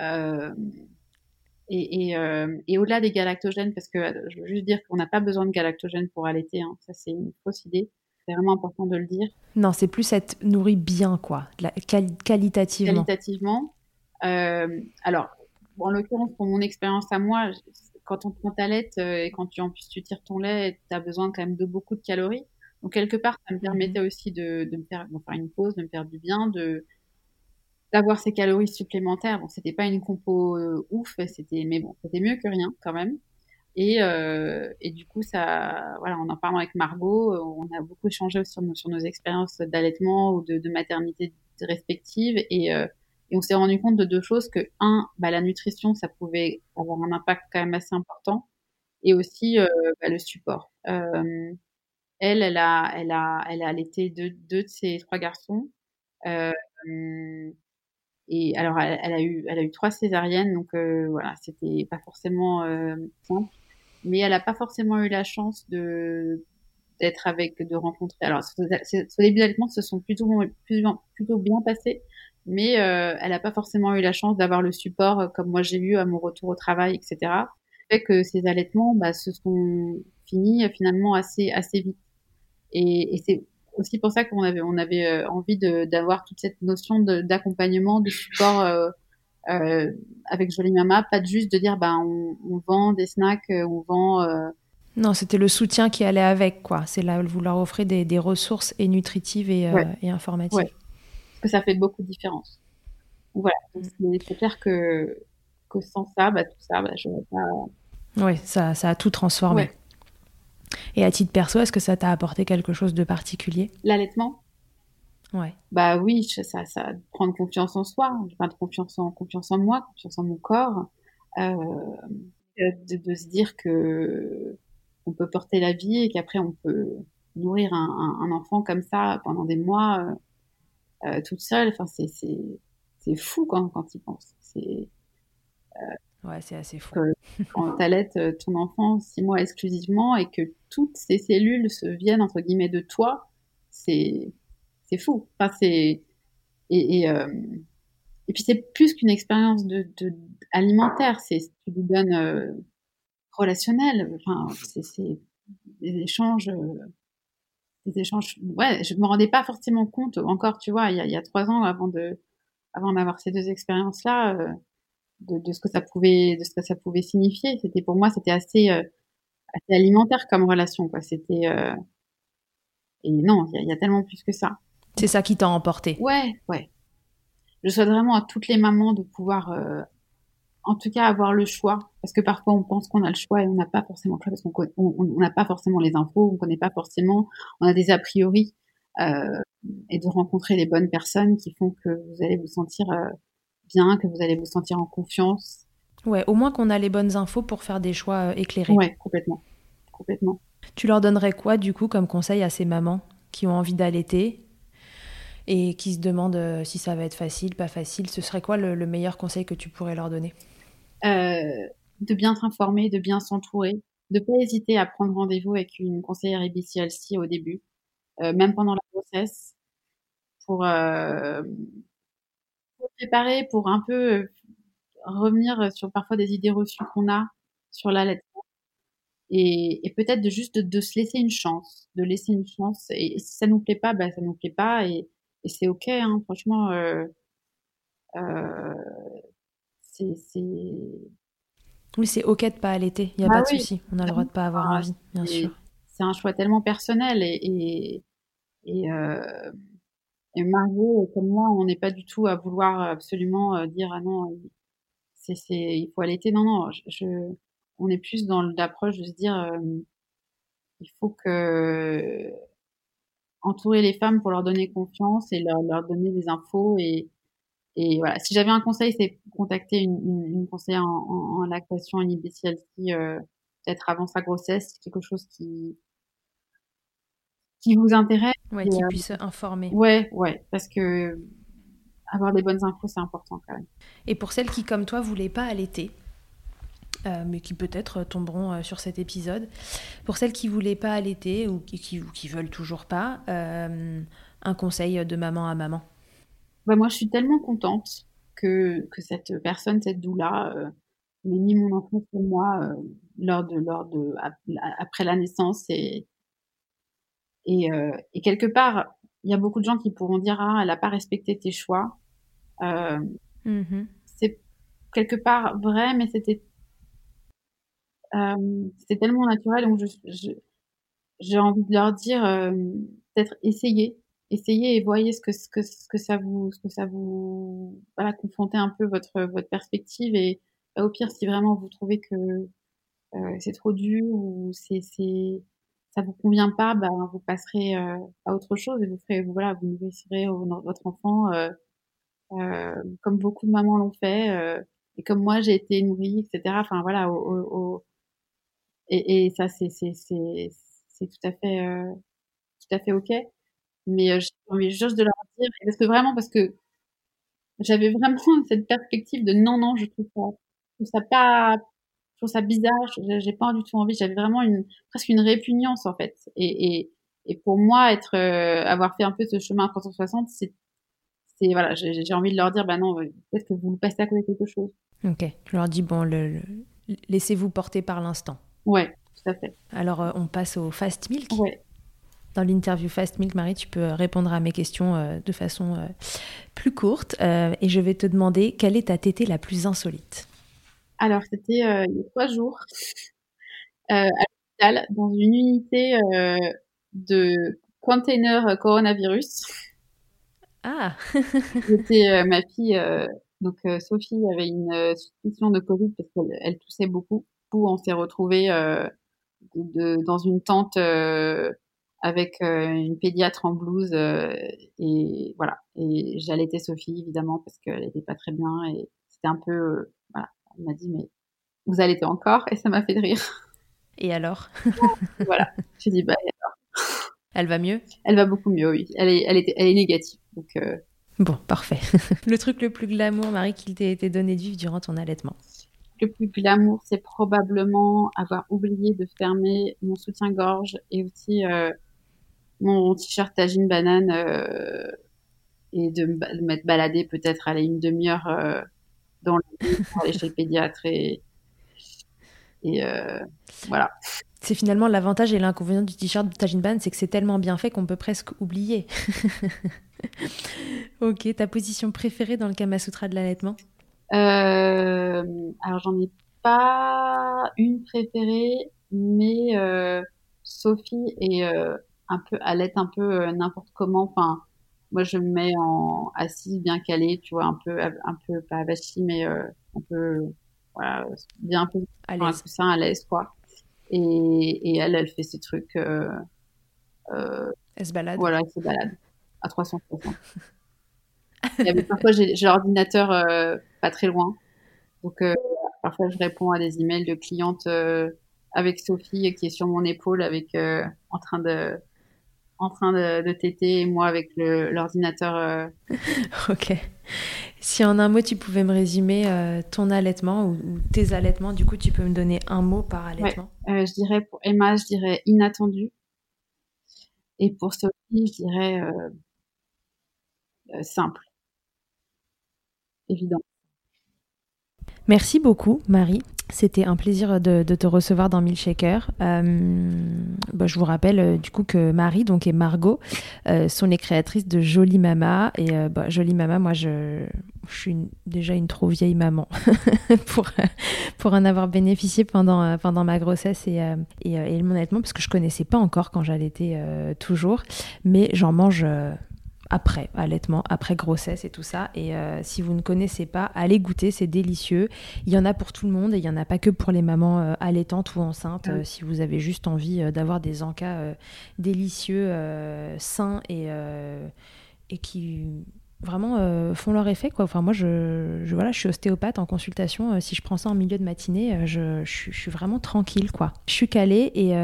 S2: Euh, et, et, euh, et au-delà des galactogènes, parce que je veux juste dire qu'on n'a pas besoin de galactogènes pour allaiter, hein, ça c'est une fausse idée. C'est vraiment important de le dire.
S1: Non, c'est plus être nourri bien, quoi, la, qualitativement.
S2: Qualitativement. Euh, alors, en l'occurrence, pour mon expérience à moi, quand on prend ta lait euh, et quand tu en plus tu tires ton lait, tu as besoin quand même de beaucoup de calories. Donc quelque part, ça me mhm. permettait aussi de, de me faire une pause, de me faire du bien, de d'avoir ces calories supplémentaires. Bon, c'était pas une compo euh, ouf, c'était mais bon, c'était mieux que rien quand même. Et, euh, et du coup, ça, voilà, en en parlant avec Margot, euh, on a beaucoup échangé sur nos, expériences d'allaitement ou de, maternité respectives. Et, euh, et on s'est rendu compte de deux choses que un, bah, la nutrition, ça pouvait avoir un impact quand même assez important, et aussi euh, bah, le support. Euh, elle, elle a, elle a, elle a allaité deux, deux de ses trois garçons. Et alors, elle, elle, a eu, elle a eu trois césariennes, donc voilà, c'était pas forcément simple mais elle n'a pas forcément eu la chance de d'être avec, de rencontrer. Alors, ce début d'allaitement se sont plutôt, plutôt, plutôt bien passés, mais euh, elle n'a pas forcément eu la chance d'avoir le support euh, comme moi j'ai eu à mon retour au travail, etc. Fait que ces allaitements bah, se sont finis euh, finalement assez assez vite. Et, et c'est aussi pour ça qu'on avait on avait euh, envie d'avoir toute cette notion d'accompagnement, de, support euh, euh, avec Jolie Mama, pas juste de dire bah on, on vend des snacks, euh, on vend. Euh,
S1: non, c'était le soutien qui allait avec, quoi. C'est là vous leur offrez des, des ressources et nutritives et, et informatives. Ouais.
S2: Parce que ça fait beaucoup de différence. Voilà, mm. c'est clair que, que sans ça, bah, tout ça, bah, je pas.
S1: Oui, ça, ça a tout transformé. Et à titre perso, est-ce que ça t'a apporté quelque chose de particulier?
S2: L'allaitement
S1: Ouais.
S2: Bah oui, ça, ça, prendre confiance en soi, de confiance en, confiance en moi, confiance en mon corps, euh, de, de, se dire que on peut porter la vie et qu'après on peut nourrir un, un, enfant comme ça pendant des mois euh, euh toute seule. Enfin, c'est c'est c'est fou quand quand tu penses. C'est
S1: euh, ouais, c'est assez fou.
S2: quand t'allaites euh, ton enfant six mois exclusivement et que toutes ces cellules se viennent entre guillemets de toi, c'est c'est fou. Enfin, c'est et et, euh, et puis c'est plus qu'une expérience de, de, alimentaire, c'est tu lui donnes euh, relationnel. Enfin, c'est des échanges, euh, des échanges. Ouais, je me rendais pas forcément compte encore, tu vois, il y a, il y a trois ans avant de avant d'avoir ces deux expériences là. Euh, de, de, ce que ça pouvait de ce que ça pouvait signifier c'était pour moi c'était assez assez alimentaire comme relation quoi c'était Et non, il y, a tellement plus que ça.
S1: C'est ça qui t'a emporté.
S2: Ouais, ouais. Je souhaite vraiment à toutes les mamans de pouvoir, euh, en tout cas, avoir le choix. Parce que parfois, on pense qu'on a le choix et on n'a pas forcément le choix parce qu'on n'a pas forcément les infos, on connaît pas forcément, on a des a priori. Euh, et de rencontrer les bonnes personnes qui font que vous allez vous sentir euh, bien, que vous allez vous sentir en confiance.
S1: Ouais, au moins qu'on a les bonnes infos pour faire des choix éclairés.
S2: Ouais, complètement. Complètement.
S1: Tu leur donnerais quoi, du coup, comme conseil à ces mamans qui ont envie d'allaiter? Et qui se demandent euh, si ça va être facile, pas facile, ce serait quoi le, meilleur conseil que tu pourrais leur donner?
S2: Euh, De bien s'informer, de bien s'entourer, de pas hésiter à prendre rendez-vous avec une conseillère IBCLC au début, euh, même pendant la grossesse, pour, préparer, pour un peu revenir sur parfois des idées reçues qu'on a sur l'allaitement. Et, et peut-être de juste de, se laisser une chance, de laisser une chance. Et, si ça nous plaît pas, bah ça nous plaît pas. Et, et c'est ok, hein, franchement. Euh, euh, c'est,
S1: Oui, c'est ok de pas allaiter, il n'y a bah pas de souci. On a le droit de pas avoir ah, envie, bien sûr.
S2: C'est un choix tellement personnel et, et, et, euh, et Margot, comme moi, on n'est pas du tout à vouloir absolument euh, dire ah non, c'est, c'est, il faut allaiter. Non, non, je, on est plus dans l'approche de se dire euh, il faut que entourer les femmes pour leur donner confiance et leur, leur donner des infos et, et voilà. Si j'avais un conseil, c'est contacter une, une, une conseillère en, en, lactation, une IBCLC, euh, peut-être avant sa grossesse, quelque chose qui qui vous intéresse.
S1: Ouais, qui euh, puisse informer.
S2: Ouais, ouais, parce que avoir des bonnes infos, c'est important quand même.
S1: Et pour celles qui, comme toi, voulaient pas allaiter, euh, mais qui peut-être tomberont euh, sur cet épisode. Pour celles qui voulaient pas allaiter ou qui, qui, veulent toujours pas, euh, un conseil de maman à maman.
S2: Bah moi, je suis tellement contente que, que cette personne, cette doula, m'ait mis mon enfant pour moi lors de, lors de, après la naissance et, et, et quelque part, il y a beaucoup de gens qui pourront dire ah elle n'a pas respecté tes choix. Mmh c'est quelque part vrai, mais c'était c'était tellement naturel, donc je, j'ai envie de leur dire euh, peut-être essayez, essayez et voyez ce que ce que ce que ça vous ce que ça vous voilà confronter un peu votre votre perspective et bah, au pire si vraiment vous trouvez que euh, c'est trop dur ou c'est c'est ça vous convient pas, bah, vous passerez euh, à autre chose et vous ferez voilà vous nourrirez votre enfant euh, euh, comme beaucoup de mamans l'ont fait et comme moi j'ai été nourrie etc. Enfin voilà au, au, et, et ça c'est c'est c'est tout à fait euh, tout à fait ok. Mais euh, j'ai envie juste de leur dire parce que vraiment parce que j'avais vraiment cette perspective de non non je trouve ça je trouve ça pas je trouve ça bizarre j'ai pas du tout envie. J'avais vraiment une presque une répugnance en fait. Et et, et pour moi être euh, avoir fait un peu ce chemin à 360 c'est c'est voilà j'ai envie de leur dire bah non peut-être que vous passez à côté quelque chose.
S1: Ok. Je leur dis bon le laissez-vous porter par l'instant
S2: Ouais, tout à fait.
S1: Alors, euh, on passe au fast milk.
S2: Ouais.
S1: Dans l'interview Fast Milk, Marie, tu peux répondre à mes questions euh, de façon euh, plus courte. et je vais te demander quelle est ta tétée la plus insolite?
S2: Alors, c'était il y a trois jours à l'hôpital, dans une unité de container coronavirus.
S1: Ah
S2: C'était ma fille, donc Sophie avait une suspicion de Covid parce qu'elle toussait beaucoup on s'est retrouvé euh, dans une tente euh, avec euh, une pédiatre en blouse et voilà. Et j'allaitais Sophie évidemment parce qu'elle n'était pas très bien et c'était un peu voilà. Elle m'a dit mais vous allaitez encore? Et ça m'a fait rire.
S1: Et alors?
S2: Voilà. J'ai dit bah
S1: Elle va mieux?
S2: Elle va beaucoup mieux, oui. Elle est, elle était, elle est négative. Donc,
S1: Bon, parfait. le truc le plus glamour, Marie, qu'il t'ait été donné de vivre durant ton allaitement?
S2: Le plus glamour, c'est probablement avoir oublié de fermer mon soutien-gorge et aussi euh, mon t-shirt tagine banane euh, et de me mettre balader peut-être aller une demi-heure euh, dans le pour chez le pédiatre et, voilà.
S1: C'est finalement l'avantage et l'inconvénient du t-shirt tagine banane, c'est que c'est tellement bien fait qu'on peut presque oublier. ok, ta position préférée dans le Kama Sutra de l'allaitement?
S2: Alors j'en ai pas une préférée, mais euh, Sophie est euh, un peu allait un peu n'importe comment. Enfin, moi, je me mets en assise, bien calée, tu vois, un peu, un peu pas avachie, mais un peu, voilà, bien un peu à l'aise, à l'aise, quoi. Et, et, elle, elle fait ses trucs. Euh,
S1: elle se balade.
S2: Voilà, elle se balade à 360. et parfois, j'ai l'ordinateur pas très loin. Donc, parfois, je réponds à des emails de clientes avec Sophie qui est sur mon épaule, avec en train de en train de, de téter et moi avec l'ordinateur.
S1: ok. Si en un mot tu pouvais me résumer ton allaitement ou, tes allaitements, du coup tu peux me donner un mot par allaitement?
S2: je dirais pour Emma, je dirais inattendu. Et pour Sophie, je dirais simple, évident.
S1: Merci beaucoup, Marie. C'était un plaisir de, te recevoir dans Milkshaker. Euh, bah, je vous rappelle euh, du coup que Marie donc et Margot euh, sont les créatrices de Jolie Mama et bah, Jolie Mama, moi je, suis déjà une trop vieille maman pour pour en avoir bénéficié pendant pendant ma grossesse et, et, et mon allaitement parce que je connaissais pas encore quand j'allaitais toujours, mais j'en mange après allaitement, après grossesse et tout ça. Et euh, si vous ne connaissez pas, allez goûter, c'est délicieux. Il y en a pour tout le monde et il n'y en a pas que pour les mamans euh, allaitantes ou enceintes. Euh, si vous avez juste envie d'avoir des encas délicieux, sains et, et qui vraiment euh, font leur effet quoi. Enfin moi je, voilà je suis ostéopathe en consultation. Euh, si je prends ça en milieu de matinée, euh, je, je, suis vraiment tranquille quoi. Je suis calée et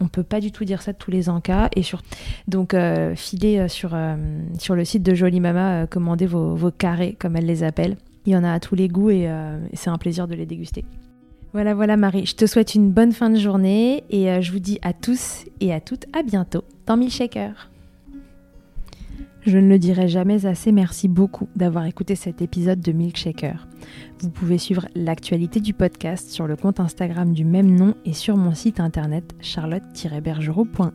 S1: on peut pas du tout dire ça de tous les encas et sur donc filez sur sur le site de Jolie Mama, commandez vos, vos, carrés comme elle les appelle. Il y en a à tous les goûts et, c'est un plaisir de les déguster. Voilà, voilà Marie, je te souhaite une bonne fin de journée et je vous dis à tous et à toutes à bientôt dans Milkshaker. Je ne le dirai jamais assez, merci beaucoup d'avoir écouté cet épisode de Milkshaker. Vous pouvez suivre l'actualité du podcast sur le compte Instagram du même nom et sur mon site internet charlotte-bergerot.fr.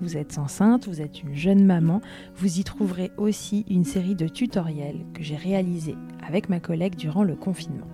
S1: Vous êtes enceinte, vous êtes une jeune maman, vous y trouverez aussi une série de tutoriels que j'ai réalisés avec ma collègue durant le confinement.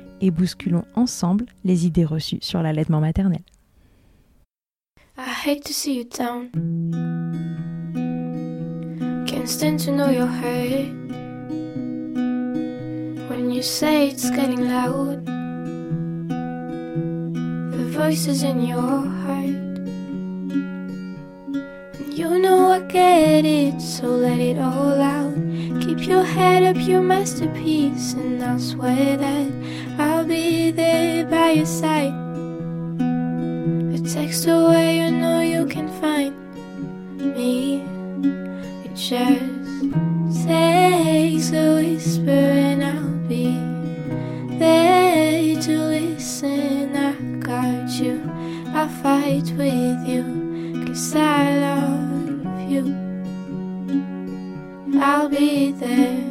S1: et bousculons ensemble les idées reçues sur l'allaitement maternel. I hate to see you down. Can't stand to know your hurt. When you say it's getting loud, the voices in your heart. You know I get it, so let it all out. Keep your head up, your masterpiece, and I'll swear that I'll be there by your side. A text away, you know you can find me. It just takes a whisper, and I'll be there to listen. I got you, I'll fight with you, cause I love you. I'll be there.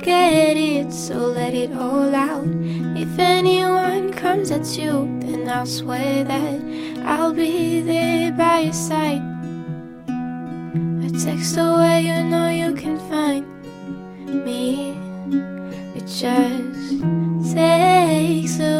S1: Get it, so let it all out. If anyone comes at you, then I'll swear that I'll be there by your side. A text away, you know you can find me. It just takes a